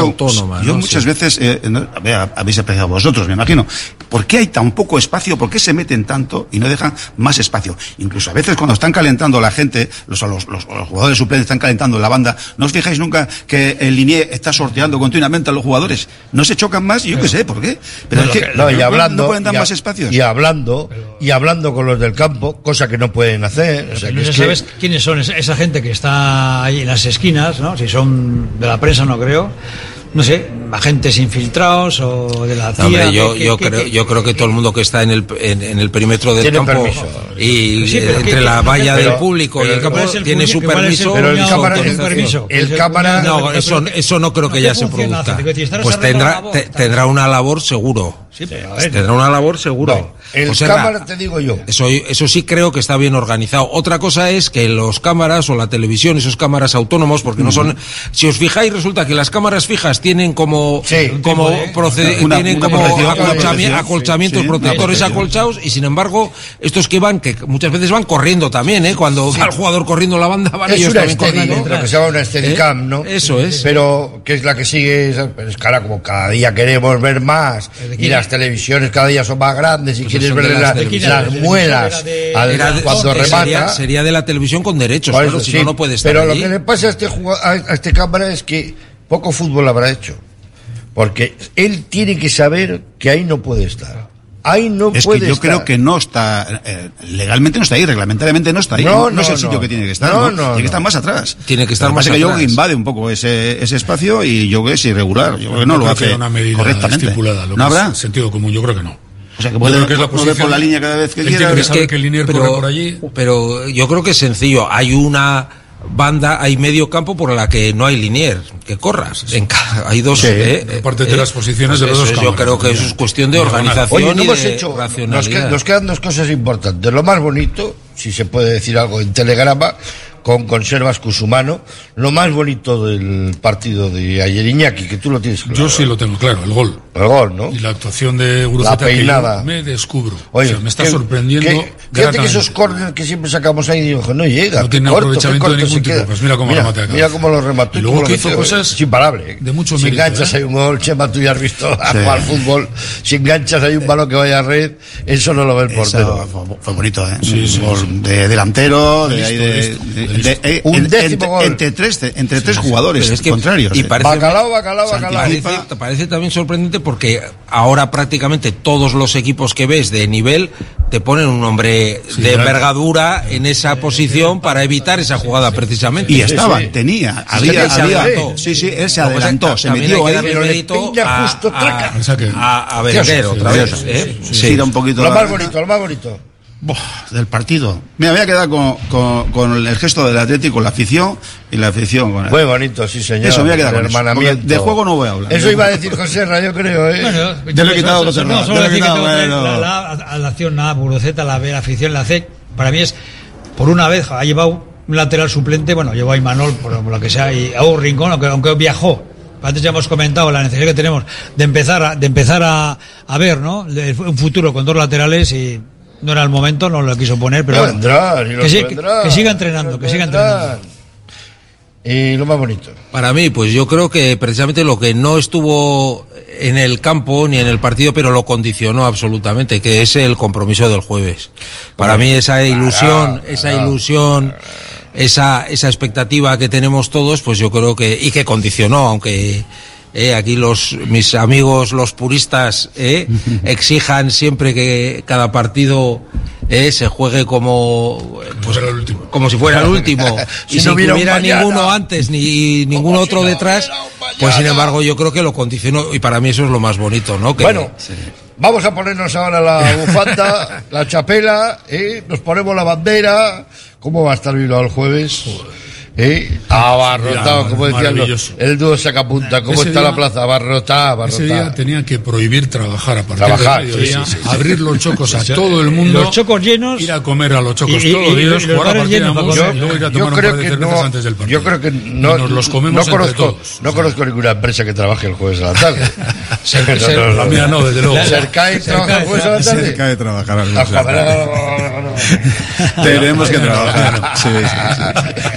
yo muchas veces, eh, no, a ver, habéis apreciado vosotros, me imagino, ¿por qué hay tan poco espacio? ¿Por qué se meten tanto y no dejan más espacio? Incluso a veces cuando están calentando la gente, los, los, los- los jugadores suplentes están calentando la banda, ¿no os fijáis nunca que el linier está sorteando continuamente a los jugadores? ¿No se chocan más? Yo qué sé, ¿por qué? Pero No, es que no, y hablando, no pueden dar y a- más espacios. Y hablando, y hablando con los del campo, cosa que no pueden hacer. O sea, que no es sé, que- sabes quiénes son esa, esa gente que está ahí en las esquinas, ¿no? Si son de la prensa, no creo. No sé, agentes infiltrados o de la CIA. hombre, yo, que- yo que- creo, que- yo creo que todo el mundo que está en el, en, en el perímetro del campo permiso. y Sí, eh, entre la valla pero- del público y el campo ¿cuál es el tiene puño- su el permiso. Pero el cámara- autorización. permiso. el cámara- No, eso, eso no creo que ya ¿Qué se produzca. hace? Pues tendrá, te- tendrá una labor seguro. Sí, pero a ver. tendrá una labor seguro. El José cámara, Ra, te digo yo. eso, eso sí creo que está bien organizado. Otra cosa es que los cámaras o la televisión, esos cámaras autónomos, porque no son. Si os fijáis, resulta que las cámaras fijas tienen como, como, procede- Una- tienen una como acolchami- acolchamientos, sí, sí, protectores acolchados, y sin embargo, estos que van, que muchas veces van corriendo también, ¿eh? Cuando va el jugador corriendo la banda, van es ellos una también corriendo. lo que se llama una Steadicam, ¿Eh? ¿no? Eso es. Pero que es la que sigue, esa- pero es cara como cada día queremos ver más y las televisiones cada día son más grandes y Pues quieres son de ver las televisiones. las Era muelas de- al- Era de- cuando remata. Sería, sería de la televisión con derechos, Por claro, eso, si sí. no, no puede estar Pero allí. lo que le pasa a este, a este cámara es que poco fútbol habrá hecho. Porque él tiene que saber que ahí no puede estar. Ahí no Es puede que yo estar. creo que no está, eh, legalmente no está ahí, reglamentariamente no está ahí. No, No, no es no, el sitio no. que tiene que estar. No, No, no, tiene que no. estar más atrás. Tiene que estar más es que yo creo que atrás. invade un poco ese, ese espacio y yo creo que es irregular. Yo creo que no Yo lo hace una medida correctamente. estipulada. Lo ¿No que es habrá? Sentido común, yo creo que no. O sea, que puede, que es la mover por la línea cada vez que Él quiera. tiene que saber que- que el linier pero, corre por allí. pero yo creo que es sencillo. Hay una banda, hay medio campo por la que no hay linier que corras. En hay dos. Sí, eh, aparte de eh, las posiciones de los dos Yo cámaras, creo que eso es cuestión de organización Oye, no y hemos de hecho. Nos, racionalidad. que- nos quedan dos cosas importantes. Lo más bonito, si se puede decir algo en telegrama, con Conservas Cusumano, lo más bonito del partido de ayer Iñaki, que tú lo tienes claro. Yo sí lo tengo claro, el gol. El gol, ¿no? Y la actuación de Guruceta La peinada. que yo me descubro. Oye, o sea, me está que- sorprendiendo. que- fíjate que esos córneres que siempre sacamos ahí, digo, no llega. No tiene corto, aprovechamiento de ningún tipo. queda. Pues mira cómo mira, remate acá. Mira cómo lo remató. Y luego que lo hizo cosas Es imparable. ¿eh? de mucho Si mérito, enganchas ¿eh? hay un gol, Chema, tú ya has visto a Sí. jugar fútbol. Si enganchas hay un balón que vaya a red, eso no lo ve el portero. Eso fue, bonito, ¿eh? Sí, sí, Un gol sí. de delantero, de, ahí de- eh, Un en- décimo entre, gol. entre tres, entre tres jugadores es que- contrarios. y ¿eh? parece- Bacalao, bacalao, bacalao. Parece, parece también sorprendente porque ahora prácticamente todos los equipos que ves de nivel te ponen un hombre de envergadura en esa posición para evitar esa jugada precisamente. Y estaba, sí. tenía, Sí, había, que se había- adelantó. sí, sí, él se Lo que pasa es que adelantó, se metió ahí. pero le justo, a, traca. A, a otra vez. ¿eh? Sí, era un poquito Lo más bonito, lo más bonito. Del partido. Mira, me voy a quedar con, con, con el gesto del Atlético, la afición y la afición. Con Muy bonito, sí, señor. Eso, me voy a quedar El con eso, de juego no voy a hablar. Eso iba a decir José Ra, yo creo, ¿eh? Bueno, Ya lo he quitado, José no, Ra, solo ya lo he decir que quitado, tengo que bueno. la, la, a la acción, la Buruceta, la, la afición, la C, para mí es, por una vez, ha llevado un lateral suplente, bueno, llevó a Imanol, por, lo que sea, y a un rincón, aunque, aunque viajó. Antes ya hemos comentado la necesidad que tenemos de empezar a, de empezar a, a ver, ¿no? Un futuro con dos laterales y no era el momento, no lo quiso poner, pero bueno. los que, siga entrenando, que siga entrenando. Y lo más bonito. Para mí, pues yo creo que precisamente lo que no estuvo en el campo ni en el partido, pero lo condicionó absolutamente, que es el compromiso del jueves. Para mí esa ilusión, esa ilusión, esa, esa expectativa que tenemos todos, pues yo creo que, y que condicionó, aunque eh, aquí los, mis amigos, los puristas, eh, exijan siempre que cada partido eh, se juegue como pues, Era el último. como si fuera el último Si y no sin que hubiera ninguno antes ni ningún otro detrás pues sin embargo yo creo que lo condicionó y para mí eso es lo más bonito no que Bueno, vamos a ponernos ahora la bufanda, la chapela, ¿eh? nos ponemos la bandera. ¿Cómo va a estar Bilbao el jueves? ¿Eh? Abarrotado, como decían los- el dúo sacapunta. ¿Cómo Ese está día- la plaza? Abarrotada, Ese día abarrotada. tenían que prohibir trabajar a partir Trabajar, mediodía, sí, sí, sí. abrir los chocos a todo el mundo, Los chocos llenos. ir a comer a los chocos Y- y- todos los y- días, y los jugar a partida de llenos para música comer. y luego ir a Yo tomar un creo par de cervezas no, antes del partido. yo creo que no, nos los comemos no entre conozco, todos. no conozco ninguna empresa que trabaje el jueves a la tarde. Ser- ser- la mía no, desde luego. Cercae trabaja el jueves a la tarde. Cerca de trabajar Ah. Tenemos que trabajar.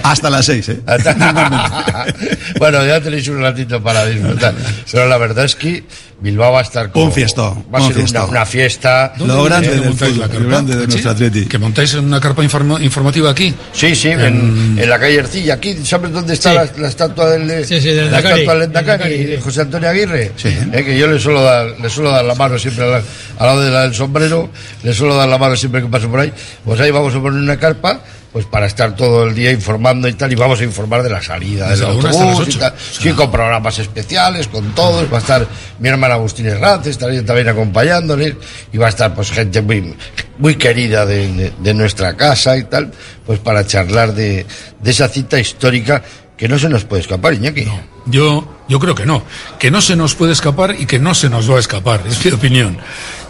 Hasta las seis, ¿eh? bueno, ya tenéis un ratito para disfrutar. Pero la verdad es que Bilbao va a estar como, Un fiestón, Va a un ser una, una fiesta. Lo grande ¿Dónde del montáis la fútbol, carpa? lo grande de ¿Sí? nuestro atleti. Que montáis en una carpa informa- informativa aquí. Sí, sí, en, en la calle Ercilla. Aquí, ¿sabes dónde está Sí. la, la estatua del, Sí, sí, del la Endacari. estatua del Endacari, de sí. José Antonio Aguirre? Sí. Eh, que yo le suelo dar, le suelo dar la mano siempre al, al lado de la del sombrero, le suelo dar la mano siempre que paso por ahí. Pues ahí vamos a poner una carpa, pues para estar todo el día informando y tal, y vamos a informar de la salida del Desde hasta autobús y tal. Sí, con programas especiales, con todos, va a estar mi hermana Agustín Herranz, estaría también acompañándoles, y va a estar pues gente muy, muy querida de, de- de nuestra casa y tal, pues para charlar de, de esa cita histórica que no se nos puede escapar, Iñaki. Yo, yo creo que no. Que no se nos puede escapar y que no se nos va a escapar. Es mi opinión.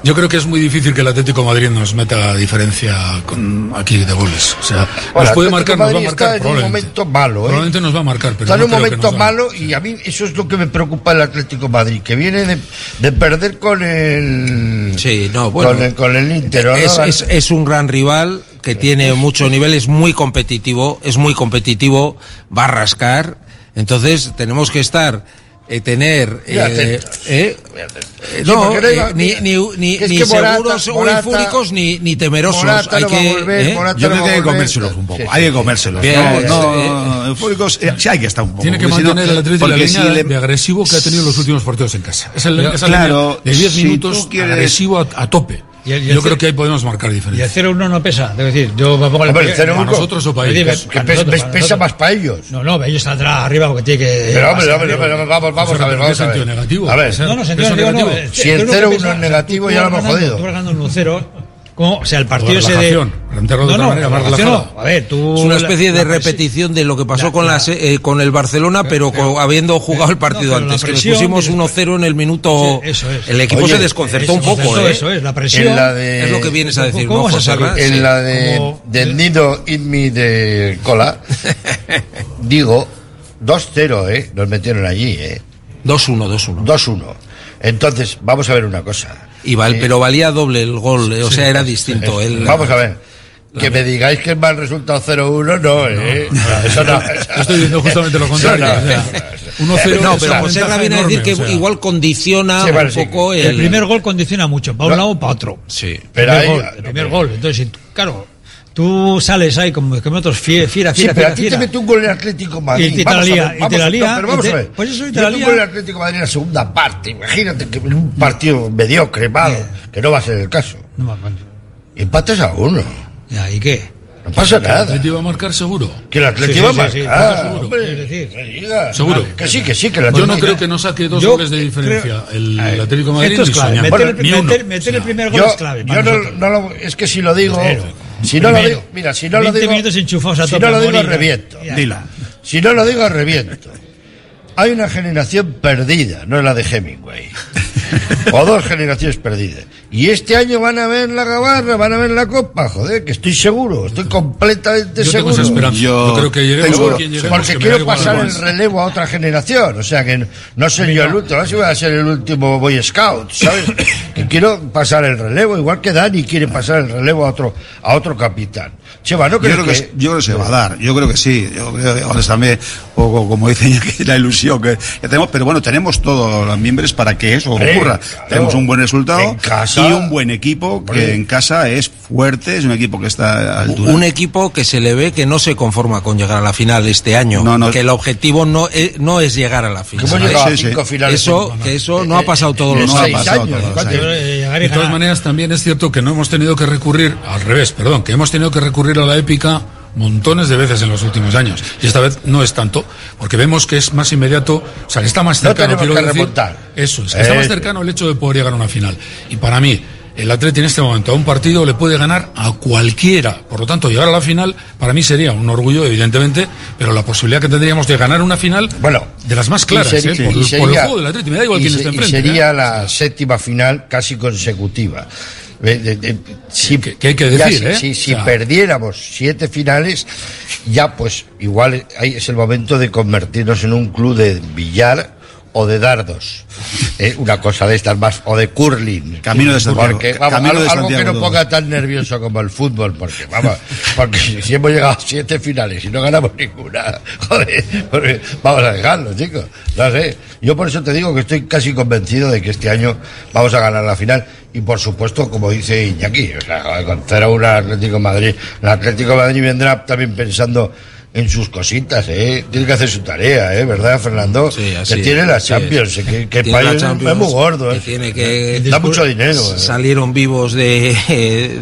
Yo creo que es muy difícil que el Atlético de Madrid nos meta diferencia con, aquí de goles. O sea, Bueno, nos puede marcar, nos va a marcar está en un momento malo, ¿eh? Probablemente nos va a marcar, pero Está en no un momento malo y a mí eso es lo que me preocupa el Atlético de Madrid, que viene de, de perder con el Sí, no, bueno. con el, con el Inter. ¿no? es, es- es un gran rival que tiene mucho nivel, es muy competitivo, es muy competitivo, va a rascar. Entonces tenemos que estar, eh, tener, eh, eh, eh, Sí, no, no eh, ni, ni, ni, que ni Morata- seguros Morata- o eufóricos ni, ni temerosos. Morata Hay no que, volver, ¿eh? Yo no creo que hay a que comérselos un poco. Sí, sí. Hay que comérselos. Bien, no, sí, no, eufóricos, eh, sí hay que estar un poco. Tiene que porque si no- mantener el Atlético la porque línea si le- de agresivo que ha tenido en los últimos partidos en casa. Es el, Pero, esa claro, línea de 10 si minutos quieres- agresivo a, a tope. Y el- y el Yo creo que ahí podemos marcar Y el diferencia. 0-1 no pesa. Es decir, yo me pongo Hombre, el 0-1 ¿Para nosotros o para ellos? Para nosotros, para pesa nosotros. más para ellos. No, no, ellos saldrá arriba porque tiene que. Pero hombre, hombre, hombre, vamos, vamos a ver, ¿qué vamos a ver. sentido negativo? A ver, No, no, sentido negativo, no. eh, Si ¿qué el es lo que 0-1 pesa? es negativo, ya lo hemos jodido. Tú vas ganando 1-0. ¿Cómo? O sea, el partido ese de. plantearlo de No, otra no, manera, más relajado. no. A ver, tú. Es una especie de repetición de lo que pasó La- con, la- las, eh, con el Barcelona, pero, co- habiendo jugado el partido pero antes, que les presión pusimos y 1-0 en el minuto. Sí, eso es. El equipo Oye, se desconcertó un Eso, poco, ¿eh? Eso es, la presión. En la de- Es lo que vienes a decir, ¿Cómo ¿no, José? Arras? En Sí. la de Como- del nido Inmi de Cola, digo 2-0, ¿eh? Nos metieron allí, ¿eh? 2-1, 2-1. 2-1. Entonces, vamos a ver una cosa. Y val- Eh, pero valía doble el gol, eh, o sea, era distinto. eh, el- vamos a ver. Que me digáis que es mal resultado 0-1, no, ¿eh? Eso no. Yo estoy diciendo justamente lo contrario. No. o sea, 1-0 No, pero José ventaja Ra viene a decir que o sea. igual condiciona Sí, vale, un sí. poco el, El primer gol condiciona mucho, para un lado o para otro. Sí. Pero el ahí, primer gol, el primer gol. Entonces, claro, tú sales ahí como que otros fiera, fiera, Sí, fiera, pero fiera, a ti te mete un gol en Atlético Madrid. Y te- la lía, y te la lía, no, pero vamos a ver. pues eso, y te Mete la un lía. gol en Atlético Madrid en la segunda parte. Imagínate que en un partido mediocre, malo, que no va a ser el caso. No, bueno, Y empates a uno. ya, ¿Y qué? No pasa El nada. Atlético va a marcar seguro. Que el Atlético Sí, va a marcar. sí, sí, Ah, seguro. hombre, Es decir, que diga. Seguro. Que sí, que sí, que el Yo no Atlético- creo que no saque dos Yo goles de diferencia el Atlético Madrid Esto es clave. Meter, Bueno, ni meter- uno. meter el primer gol Yo, es clave. yo no lo, es que si lo digo, Si no lo Primero. digo, mira, si no lo 20 digo, minutos enchufados a si no lo digo reviento. Ya. Dilo. Si no lo digo reviento. Hay una generación perdida, no es la de Hemingway. o dos generaciones perdidas. Y este año van a ver la gabarra, van a ver la copa, joder, que estoy seguro, estoy completamente Yo tengo seguro. esa esperanza. Yo, creo que lleguemos Seguro, quien lleguemos. porque que quiero pasar el relevo a otra generación. O sea, que no soy yo el último, no sé si voy a ser el último Boy Scout, ¿sabes? que quiero pasar el relevo, igual que Dani quiere pasar el relevo a otro, a otro capitán. Cheva, ¿no Yo creo que, yo creo que se va a dar, yo creo que sí, yo creo que honestamente, poco, como dicen, aquí, la ilusión que, que tenemos, pero bueno, tenemos todos los miembros para que eso ocurra. claro. Tenemos un buen resultado casa. y un buen equipo que en casa es fuerte, es un equipo que está a altura. Un equipo que se le ve que no se conforma con llegar a la final este año. Que el objetivo no es, no es llegar a la final. Que hemos llegado a cinco finales Eso, que eso no ha pasado todos en los años. años, ¿cuánto? De todas maneras, también es cierto que no hemos tenido que recurrir, al revés, perdón, que hemos tenido que recurrir a la épica montones de veces en los últimos años. Y esta vez no es tanto, porque vemos que es más inmediato, o sea, que está más No cercano. tenemos quiero que decir, remontar. Eso es, que está más cercano el hecho de poder llegar a una final. Y para mí, el Atleti en este momento a un partido le puede ganar a cualquiera. Por lo tanto, llegar a la final para mí sería un orgullo, evidentemente, pero la posibilidad que tendríamos de ganar una final, bueno, de las más claras, seri- ¿eh? por, el- por el sería- juego del Atleti, me da igual quién se- esté enfrente. sería ¿eh? la séptima final casi consecutiva. Si, que hay que decir, si- ¿eh? si, si O sea- perdiéramos siete finales, ya pues igual ahí es el momento de convertirnos en un club de billar o de dardos. ¿eh? Una cosa de estas más, o de curling. Camino de Santiago. Porque, vamos, Camino algo, de algo que Santiago no ponga tan nervioso como el fútbol, porque vamos, porque si, hemos llegado a siete finales y no ganamos ninguna, joder, porque vamos a dejarlo, chicos. No sé. Yo por eso te digo que estoy casi convencido de que este año vamos a ganar la final. Y por supuesto, como dice Iñaki, o sea, con 0-1 al Atlético de Madrid. El Atlético de Madrid vendrá también pensando en sus cositas, ¿eh? Tiene que hacer su tarea, ¿eh? ¿Verdad, Fernando? Sí, así que es, tiene la así Champions, es. que, que Tiene país es- Champions, es muy gordo, ¿eh? que tiene que da mucho dinero. ¿eh? salieron vivos de,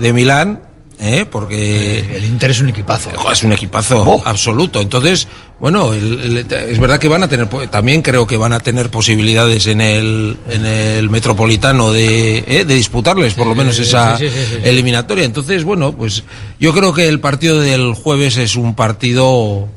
de Milán, ¿eh? porque El Inter es un equipazo. Es un equipazo absoluto. Entonces, bueno, el- el- es verdad que van a tener, también creo que van a tener posibilidades en el, en el metropolitano de, ¿eh? de disputarles por lo menos esa sí, sí, sí, sí. eliminatoria. Entonces, bueno, pues yo creo que el partido del jueves es un partido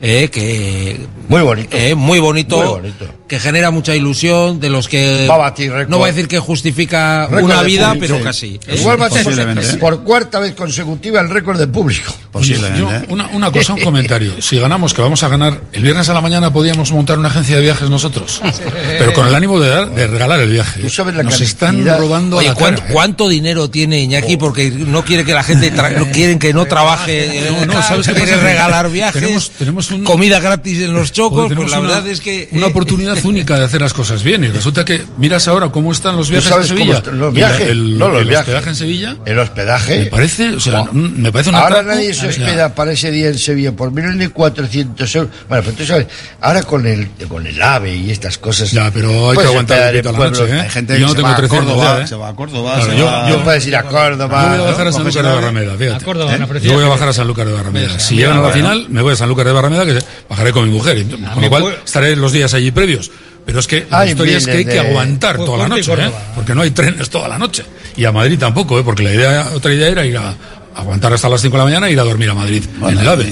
eh, que muy bonito, eh, muy bonito, Muy bonito. Que genera mucha ilusión, de los que Va a batir récord. no voy a decir que justifica Récord una vida, público, pero sí. casi. Igual va a ser Posiblemente, ¿eh? por cuarta vez consecutiva el récord de público. Posiblemente. Yo, ¿eh? una, una cosa, un comentario. Si ganamos, que vamos a ganar, el viernes a la mañana podíamos montar una agencia de viajes nosotros. Pero con el ánimo de, dar, de regalar el viaje. Tú sabes la Nos están robando Oye, la ¿cuánto, cara, ¿eh? cuánto dinero tiene Iñaki? Porque no quiere que la gente, tra- no quieren que no trabaje, No, no, ¿sabes qué quiere regalar viajes, Tenemos- tenemos un- comida gratis en los chocos, pues la una- verdad es que... Una eh, oportunidad única de hacer las cosas bien. Y resulta que miras ahora cómo están los viajes en Sevilla. los viajes? el, No, los el viajes. hospedaje en Sevilla. El hospedaje. Me parece, o sea, Buah. me parece una Ahora nadie se hospeda para ese día en Sevilla por menos de 400 euros. Bueno, pero tú sabes, ahora con el, con el AVE y estas cosas. Ya, pero hay que aguantar hospedar un la noche, ¿eh? Hay gente Yo no tengo va a 13 años Córdoba, ¿eh? se va a Córdoba. Claro, se yo- va- yo- puedes ir a Córdoba. Yo voy a bajar a ¿no? San Lucas de. Barrameda, fíjate. A Córdoba, ¿Eh? Yo voy a bajar a San Lucas de Barrameda. Si llegan a la final, me voy a San Lucas de Barrameda, que bajaré con mi mujer. Con lo cual, estaré los días allí previos. Pero es que la Ay, historia es que hay que aguantar Pues toda la noche, ¿eh? Porque no hay trenes toda la noche. Y a Madrid tampoco, ¿eh? Porque la idea, otra idea era ir a aguantar hasta las 5 de la mañana e ir a dormir a Madrid en el AVE.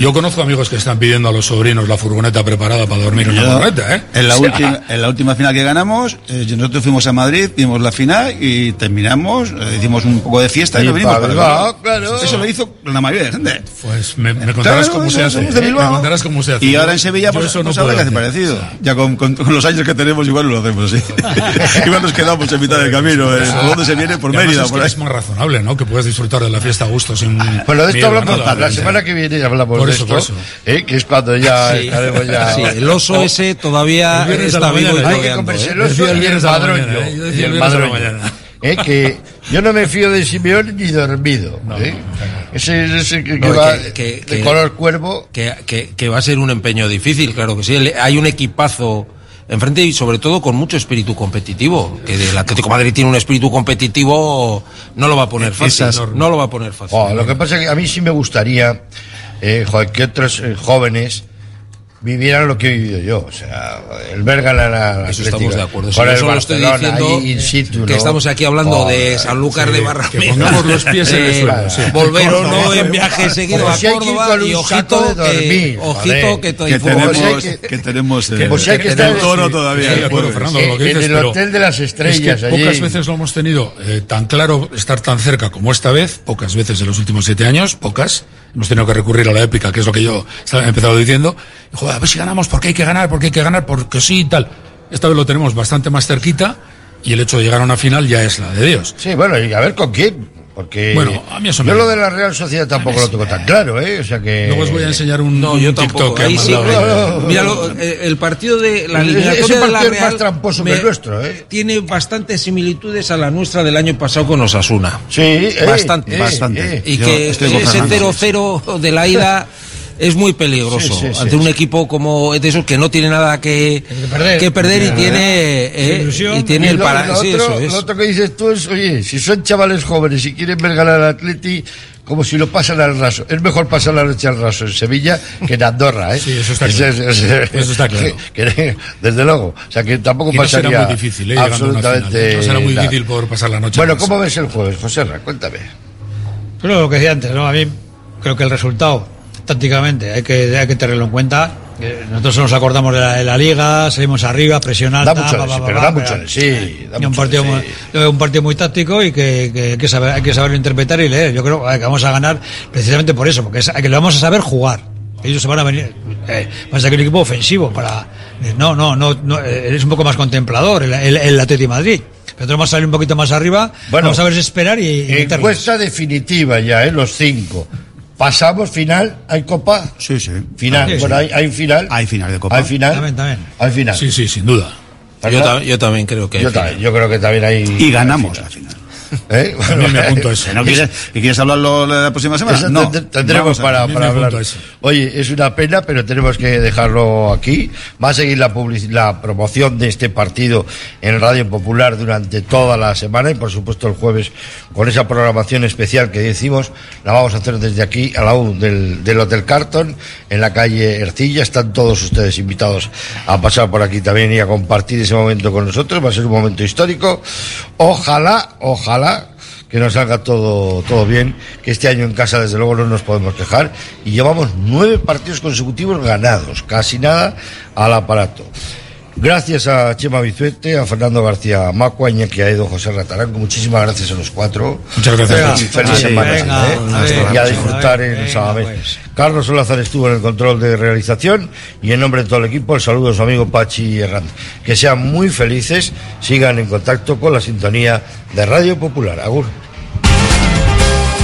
Yo conozco amigos que están pidiendo a los sobrinos la furgoneta preparada para dormir en una Yo, furgoneta, ¿eh? En la, O sea, última, en la última final que ganamos, eh, nosotros fuimos a Madrid, vimos la final y terminamos, eh, hicimos un poco de fiesta y, Y nos venimos pa' para Bilbao, claro. Eso lo hizo la mayoría de gente. Pues me, me contarás Claro, cómo se hace. ¿eh? Bilbao. Me contarás cómo se hace. Y ahora en Sevilla, pues, eso no pues habrá que hacer hacer. parecido. Ya con, con- con los años que tenemos, igual lo hacemos así. igual nos quedamos en mitad del camino. ¿eh? ¿Por dónde se viene? Por Mérida, es, por que ahí. es más razonable, ¿no? Que puedas disfrutar de la fiesta a gusto sin. Bueno, de esto hablamos la semana que viene hablamos Por esto, por eso. ¿eh? que es cuando ya Sí. estaremos ya. Sí, el oso ese todavía El está vivo y mañana, Hay que rodeando, comerse ¿eh? el oso el y el madroño. ¿eh? Y el madroño. ¿Eh? Que yo no me fío de Simeón ni dormido. ¿eh? Ese, ese que, que No, va que- que- de color cuervo. que, que- que va a ser un empeño difícil, claro que sí. Hay un equipazo enfrente y sobre todo con mucho espíritu competitivo. Que el Atlético de Madrid tiene un espíritu competitivo, no lo va a poner fácil. Esas- No lo va a poner fácil. Oh, lo que pasa es que a mí sí me gustaría eh, joder, que otros eh, jóvenes vivieran lo que he vivido yo. O sea, el ver ganar a la Eso estamos de acuerdo. Si yo estoy Barcelona diciendo ahí in situ, que ¿no? estamos aquí hablando de Sanlúcar sí, de que Barrameda. pongamos los pies en el Eh, suelo, sí. Volver o no en viaje seguido a Córdoba y ojito de dormir, que, joder. ojito que, te tenemos, que- que tenemos eh, hay que estar el tono en- todavía. Sí, acuerdo. Fernando, lo que En el hotel de las estrellas, Es que pocas veces lo hemos tenido eh, tan claro estar tan cerca como esta vez, pocas veces en los últimos siete años, pocas. Hemos tenido que recurrir a la épica, que es lo que yo he empezado diciendo. Joder, a ver si ganamos, porque hay que ganar, porque hay que ganar, porque sí y tal. Esta vez lo tenemos bastante más cerquita y el hecho de llegar a una final ya es la de Dios. Sí, bueno, y a ver con quién. Porque Bueno, a mí eso yo me- lo de la Real Sociedad tampoco lo tengo tan claro, ¿eh? O sea que. Luego os voy a enseñar un, No, un yo TikTok que Ahí sí. no, no. Míralo, eh, el partido de la eliminatoria de la partido es Real más tramposo que me- el nuestro, ¿eh? Tiene bastantes similitudes a la nuestra del año pasado con Osasuna. Sí, eh, bastante. eh, Bastante. eh. Y Yo que ese Fernando. 0-0 de la ida es muy peligroso Sí, sí, sí, ante un sí. equipo como de esos que no tiene nada que, perder. que perder y tiene eh, Ilusión. y tiene Y el lo- para lo sí, otro, eso es. lo otro que dices tú es, oye, si son chavales jóvenes y quieren ver ganar al Atleti, como si lo pasan al raso. Es mejor pasar la noche al raso en Sevilla que en Andorra, ¿eh? Sí, eso está Es- claro. es- es- Eso está claro. que- desde luego. O sea, que tampoco Y no será pasaría muy difícil, ¿eh? Absolutamente ¿eh? No será muy nada. difícil poder pasar la noche. Bueno. ¿cómo ves el jueves, José Ra? Cuéntame. Pero lo que decía antes, ¿no? A mí creo que el resultado, tácticamente, hay que, hay que tenerlo en cuenta. Eh, Nosotros nos acordamos de la, de la liga, seguimos arriba, presión alta. Da mucho pa, sí, pa, pero da mucho sí. da un partido, muy, sí. un partido muy táctico y que, que hay, que saber, hay que saberlo interpretar y leer. Yo creo que vamos a ganar precisamente por eso, porque es, que lo vamos a saber jugar. Ellos se van a venir. Eh, va a ser un equipo ofensivo para. eh, No, no, no, no eh, eres un poco más contemplador, el, el, el Atleti Madrid. Pero vamos a salir un poquito más arriba. Bueno, vamos a ver si esperar y, y. Encuesta definitiva ya, ¿eh? Los cinco. Pasamos final, ¿hay copa? Sí, sí. Final, Sí, sí. bueno, hay, hay final. Hay final de Copa. Hay final. También, también. Hay final. Sí, sí, sin duda. Yo, ¿Verdad? ta- yo también creo que hay Yo, final. también, yo creo que también hay. Y ganamos la final. ¿Eh? Me apunto a eso. ¿Que no quieres, hablarlo la próxima semana? No. tend- tendremos para, hablar. Oye, es una pena, pero tenemos que dejarlo aquí. Va a seguir la, la promoción de este partido en Radio Popular durante toda la semana y, por supuesto, el jueves con esa programación especial que decimos. La vamos a hacer desde aquí, a la U del, del Hotel Carton, en la calle Ercilla. Están todos ustedes invitados a pasar por aquí también y a compartir ese momento con nosotros. Va a ser un momento histórico. Ojalá, ojalá que nos salga todo, todo bien, que este año en casa desde luego no nos podemos quejar y llevamos nueve partidos consecutivos ganados, casi nada al aparato. Gracias a Chema Bizuete, a Fernando García Macua, a Iñaki Aedo, José Rataranco, muchísimas graces a los cuatro. Muchas gracias. Feliz semana, ¿eh? y a disfrutar en Sabamés. pues. Carlos Solázar estuvo en el control de realización y en nombre de todo el equipo el saludo a su amigo Pachi Hernández. Que sean muy felices, sigan en contacto con la sintonía de Radio Popular. Agur.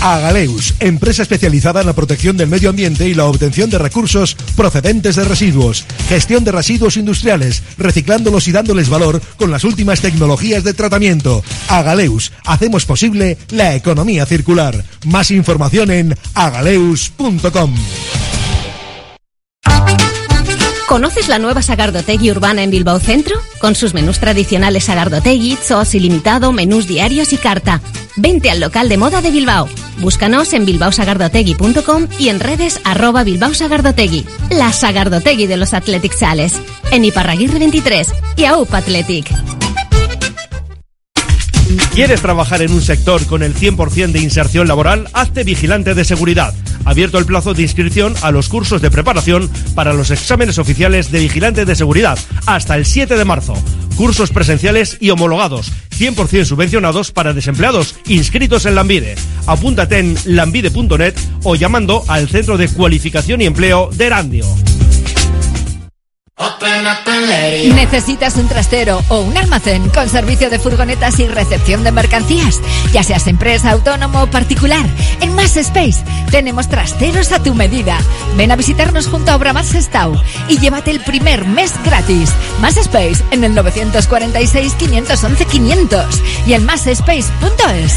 Agaleus, empresa especializada en la protección del medio ambiente y la obtención de recursos procedentes de residuos. Gestión de residuos industriales, reciclándolos y dándoles valor con las últimas tecnologías de tratamiento. Agaleus, hacemos posible la economía circular. Más información en agaleus.com. ¿Conoces la nueva Sagardotegui urbana en Bilbao Centro? Con sus menús tradicionales Sagardotegui, Zoos ilimitado, menús diarios y carta. Vente al local de moda de Bilbao. Búscanos en bilbaosagardotegui.com y en redes arroba Bilbao Sagardotegui. La Sagardotegui de los Athletic Sales. En Iparraguirre 23 y AUP Athletic. ¿Quieres trabajar en un sector con el 100% de inserción laboral? Hazte vigilante de seguridad. Abierto el plazo de inscripción a los cursos de preparación para los exámenes oficiales de vigilante de seguridad hasta el 7 de marzo. Cursos presenciales y homologados, 100% subvencionados para desempleados inscritos en Lambide. Apúntate en lambide.net o llamando al Centro de Cualificación y Empleo de Erandio. ¿Necesitas un trastero o un almacén con servicio de furgonetas y recepción de mercancías? Ya seas empresa, autónomo o particular, en Mass Space tenemos trasteros a tu medida. Ven a visitarnos junto a Obramat Sestao y llévate el primer mes gratis. Mass Space en el 946 511 500 y en massspace.es.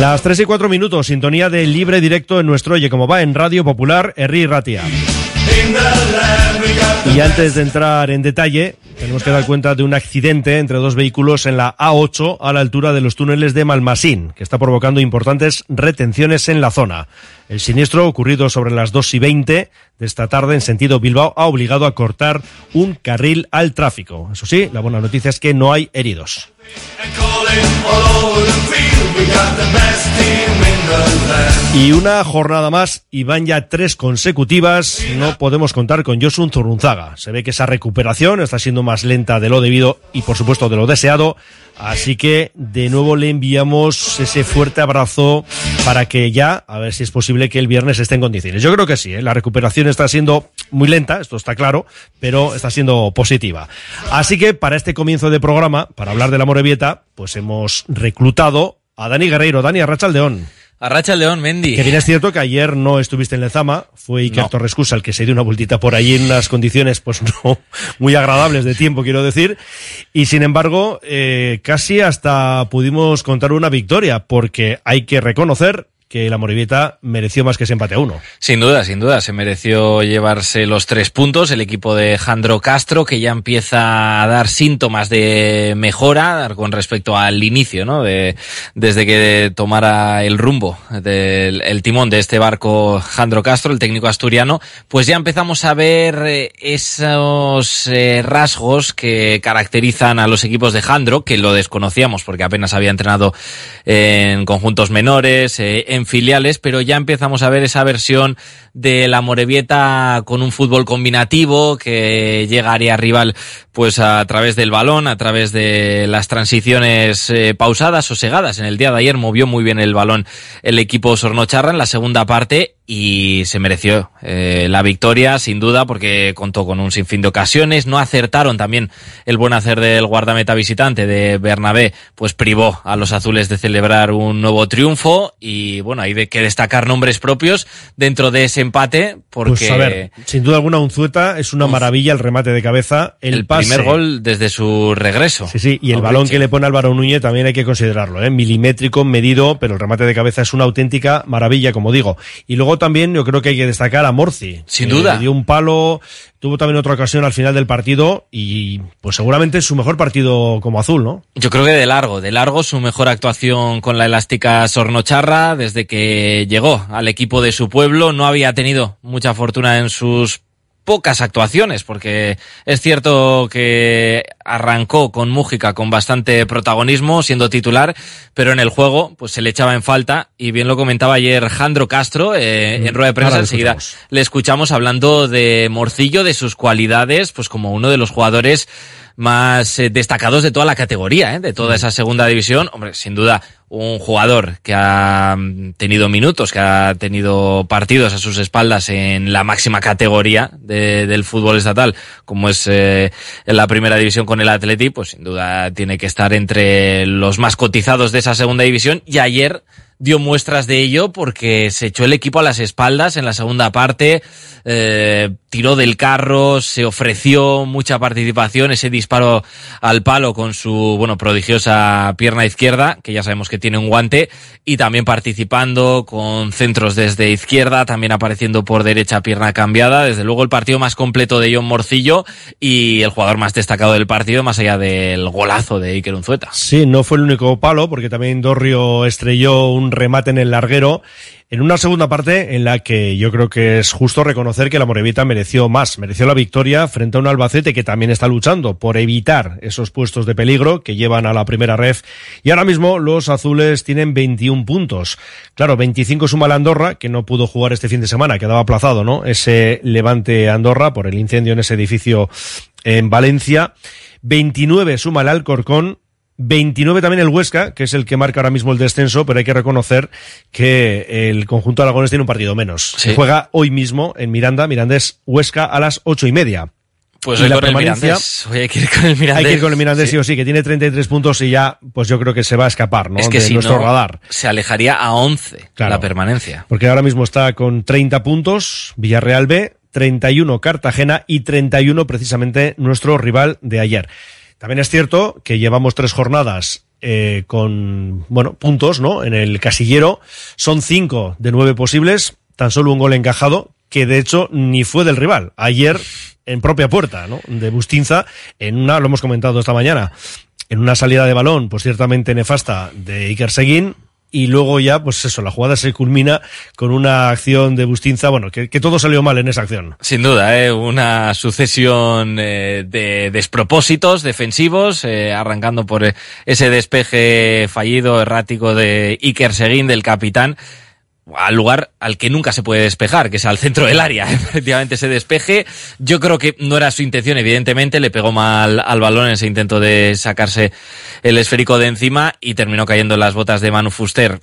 Las 3 y 4 minutos, sintonía de libre directo en nuestro Oye Como Va en Radio Popular, Herri Ratia. Y antes de entrar en detalle, tenemos que dar cuenta de un accidente entre dos vehículos en la A8 a la altura de los túneles de Malmasín, que está provocando importantes retenciones en la zona. El siniestro, ocurrido sobre las 2 y 20 de esta tarde en sentido Bilbao, ha obligado a cortar un carril al tráfico. Eso sí, la buena noticia es que no hay heridos. Y una jornada más, y van ya tres consecutivas, no podemos contar con Josun Zurrunzaga. Se ve que esa recuperación está siendo más lenta de lo debido y por supuesto de lo deseado, así que de nuevo le enviamos ese fuerte abrazo para que ya, a ver si es posible que el viernes esté en condiciones. Yo creo que sí, ¿eh? la recuperación está siendo muy lenta, esto está claro, pero está siendo positiva. Así que para este comienzo de programa, para hablar de la Morevieta, pues hemos reclutado a Dani Guerreiro. Dani Arrachaldeón. Arracha el León, Mendy. Que bien es cierto que ayer no estuviste en Lezama, fue Iker No. Torrescusa el que se dio una vueltita por allí en unas condiciones pues no muy agradables de tiempo, quiero decir, y sin embargo eh, casi hasta pudimos contar una victoria, porque hay que reconocer que la Morevieta mereció más que ese empate a uno. Sin duda, sin duda, se mereció llevarse los tres puntos. El equipo de Jandro Castro, que ya empieza a dar síntomas de mejora con respecto al inicio, ¿no? De, desde que tomara el rumbo del el timón de este barco Jandro Castro, el técnico asturiano, pues ya empezamos a ver eh, esos eh, rasgos que caracterizan a los equipos de Jandro, que lo desconocíamos porque apenas había entrenado en conjuntos menores, eh, en filiales, pero ya empezamos a ver esa versión de la Morevieta con un fútbol combinativo que llega a rival pues a través del balón, a través de las transiciones eh, pausadas, sosegadas. En el día de ayer movió muy bien el balón el equipo Sornocharra en la segunda parte y se mereció eh, la victoria sin duda porque contó con un sinfín de ocasiones, no acertaron también el buen hacer del guardameta visitante de Bernabé, pues privó a los azules de celebrar un nuevo triunfo y bueno, hay de que destacar nombres propios dentro de ese empate porque Pues a ver, sin duda alguna Unzueta es una maravilla el remate de cabeza, el, el pase. Primer gol desde su regreso. Sí, sí, y el balón que le pone Álvaro Núñez también hay que considerarlo, ¿eh? milimétrico, medido, pero el remate de cabeza es una auténtica maravilla, como digo. Y luego también yo creo que hay que destacar a Morci. Sin que duda. le dio un palo, tuvo también otra ocasión al final del partido y pues seguramente es su mejor partido como azul, ¿no? Yo creo que de largo, de largo su mejor actuación con la elástica Sornocharra desde que llegó al equipo de su pueblo. No había tenido mucha fortuna en sus pocas actuaciones, porque es cierto que arrancó con Mújica con bastante protagonismo, siendo titular, pero en el juego pues se le echaba en falta y bien lo comentaba ayer Jandro Castro eh, en rueda de prensa, enseguida. le escuchamos hablando de Morcillo, de sus cualidades, pues como uno de los jugadores más eh, destacados de toda la categoría, ¿eh? de toda esa segunda división. Hombre, sin duda, un jugador que ha mm, tenido minutos, que ha tenido partidos a sus espaldas en la máxima categoría de- del fútbol estatal, como es eh, en la primera división con el Atleti, pues sin duda tiene que estar entre los más cotizados de esa segunda división. Y ayer dio muestras de ello porque se echó el equipo a las espaldas en la segunda parte, eh, tiró del carro, se ofreció mucha participación, ese disparo al palo con su, bueno, prodigiosa pierna izquierda, que ya sabemos que tiene un guante, y también participando con centros desde izquierda, también apareciendo por derecha pierna cambiada, desde luego el partido más completo de John Morcillo y el jugador más destacado del partido, más allá del golazo de Iker Unzueta. Sí, no fue el único palo, porque también Dorrio estrelló un remate en el larguero en una segunda parte en la que yo creo que es justo reconocer que la Morevita mereció más, mereció la victoria frente a un Albacete que también está luchando por evitar esos puestos de peligro que llevan a la primera ref y ahora mismo los azules tienen 21 puntos. Claro, 25 suma la Andorra, que no pudo jugar este fin de semana, quedaba aplazado, ¿no? Ese levante Andorra por el incendio en ese edificio en Valencia. 29 suma el Alcorcón, 29 también el Huesca, que es el que marca ahora mismo el descenso, pero hay que reconocer que el conjunto aragones tiene un partido menos. Se juega hoy mismo en Miranda, Mirandés Huesca a las ocho y media. Pues hoy la permanencia- hay que ir con el Mirandés. Hay que ir con el Mirandés Sí. sí o sí, que tiene 33 puntos y ya, pues yo creo que se va a escapar, ¿no? Es que de si nuestro no, radar. se alejaría a 11 Claro. la permanencia. Porque ahora mismo está con 30 puntos Villarreal B, 31 Cartagena y 31 precisamente nuestro rival de ayer. También es cierto que llevamos tres jornadas eh, con, bueno, puntos, ¿no? En el casillero. Son cinco de nueve posibles, tan solo un gol encajado, que de hecho ni fue del rival. Ayer, en propia puerta, ¿no? De Bustinza, en una, lo hemos comentado esta mañana, en una salida de balón, pues ciertamente nefasta de Iker Seguín, y luego ya, pues eso, la jugada se culmina con una acción de Bustinza, bueno, que, todo salió mal en esa acción. Sin duda, ¿eh? una sucesión eh, de despropósitos defensivos, eh, arrancando por eh, ese despeje fallido, errático de Iker Seguín, del capitán, al lugar al que nunca se puede despejar, que es al centro del área. Efectivamente, ese despeje, yo creo que no era su intención, evidentemente, le pegó mal al balón en ese intento de sacarse el esférico de encima y terminó cayendo en las botas de Manu Fuster,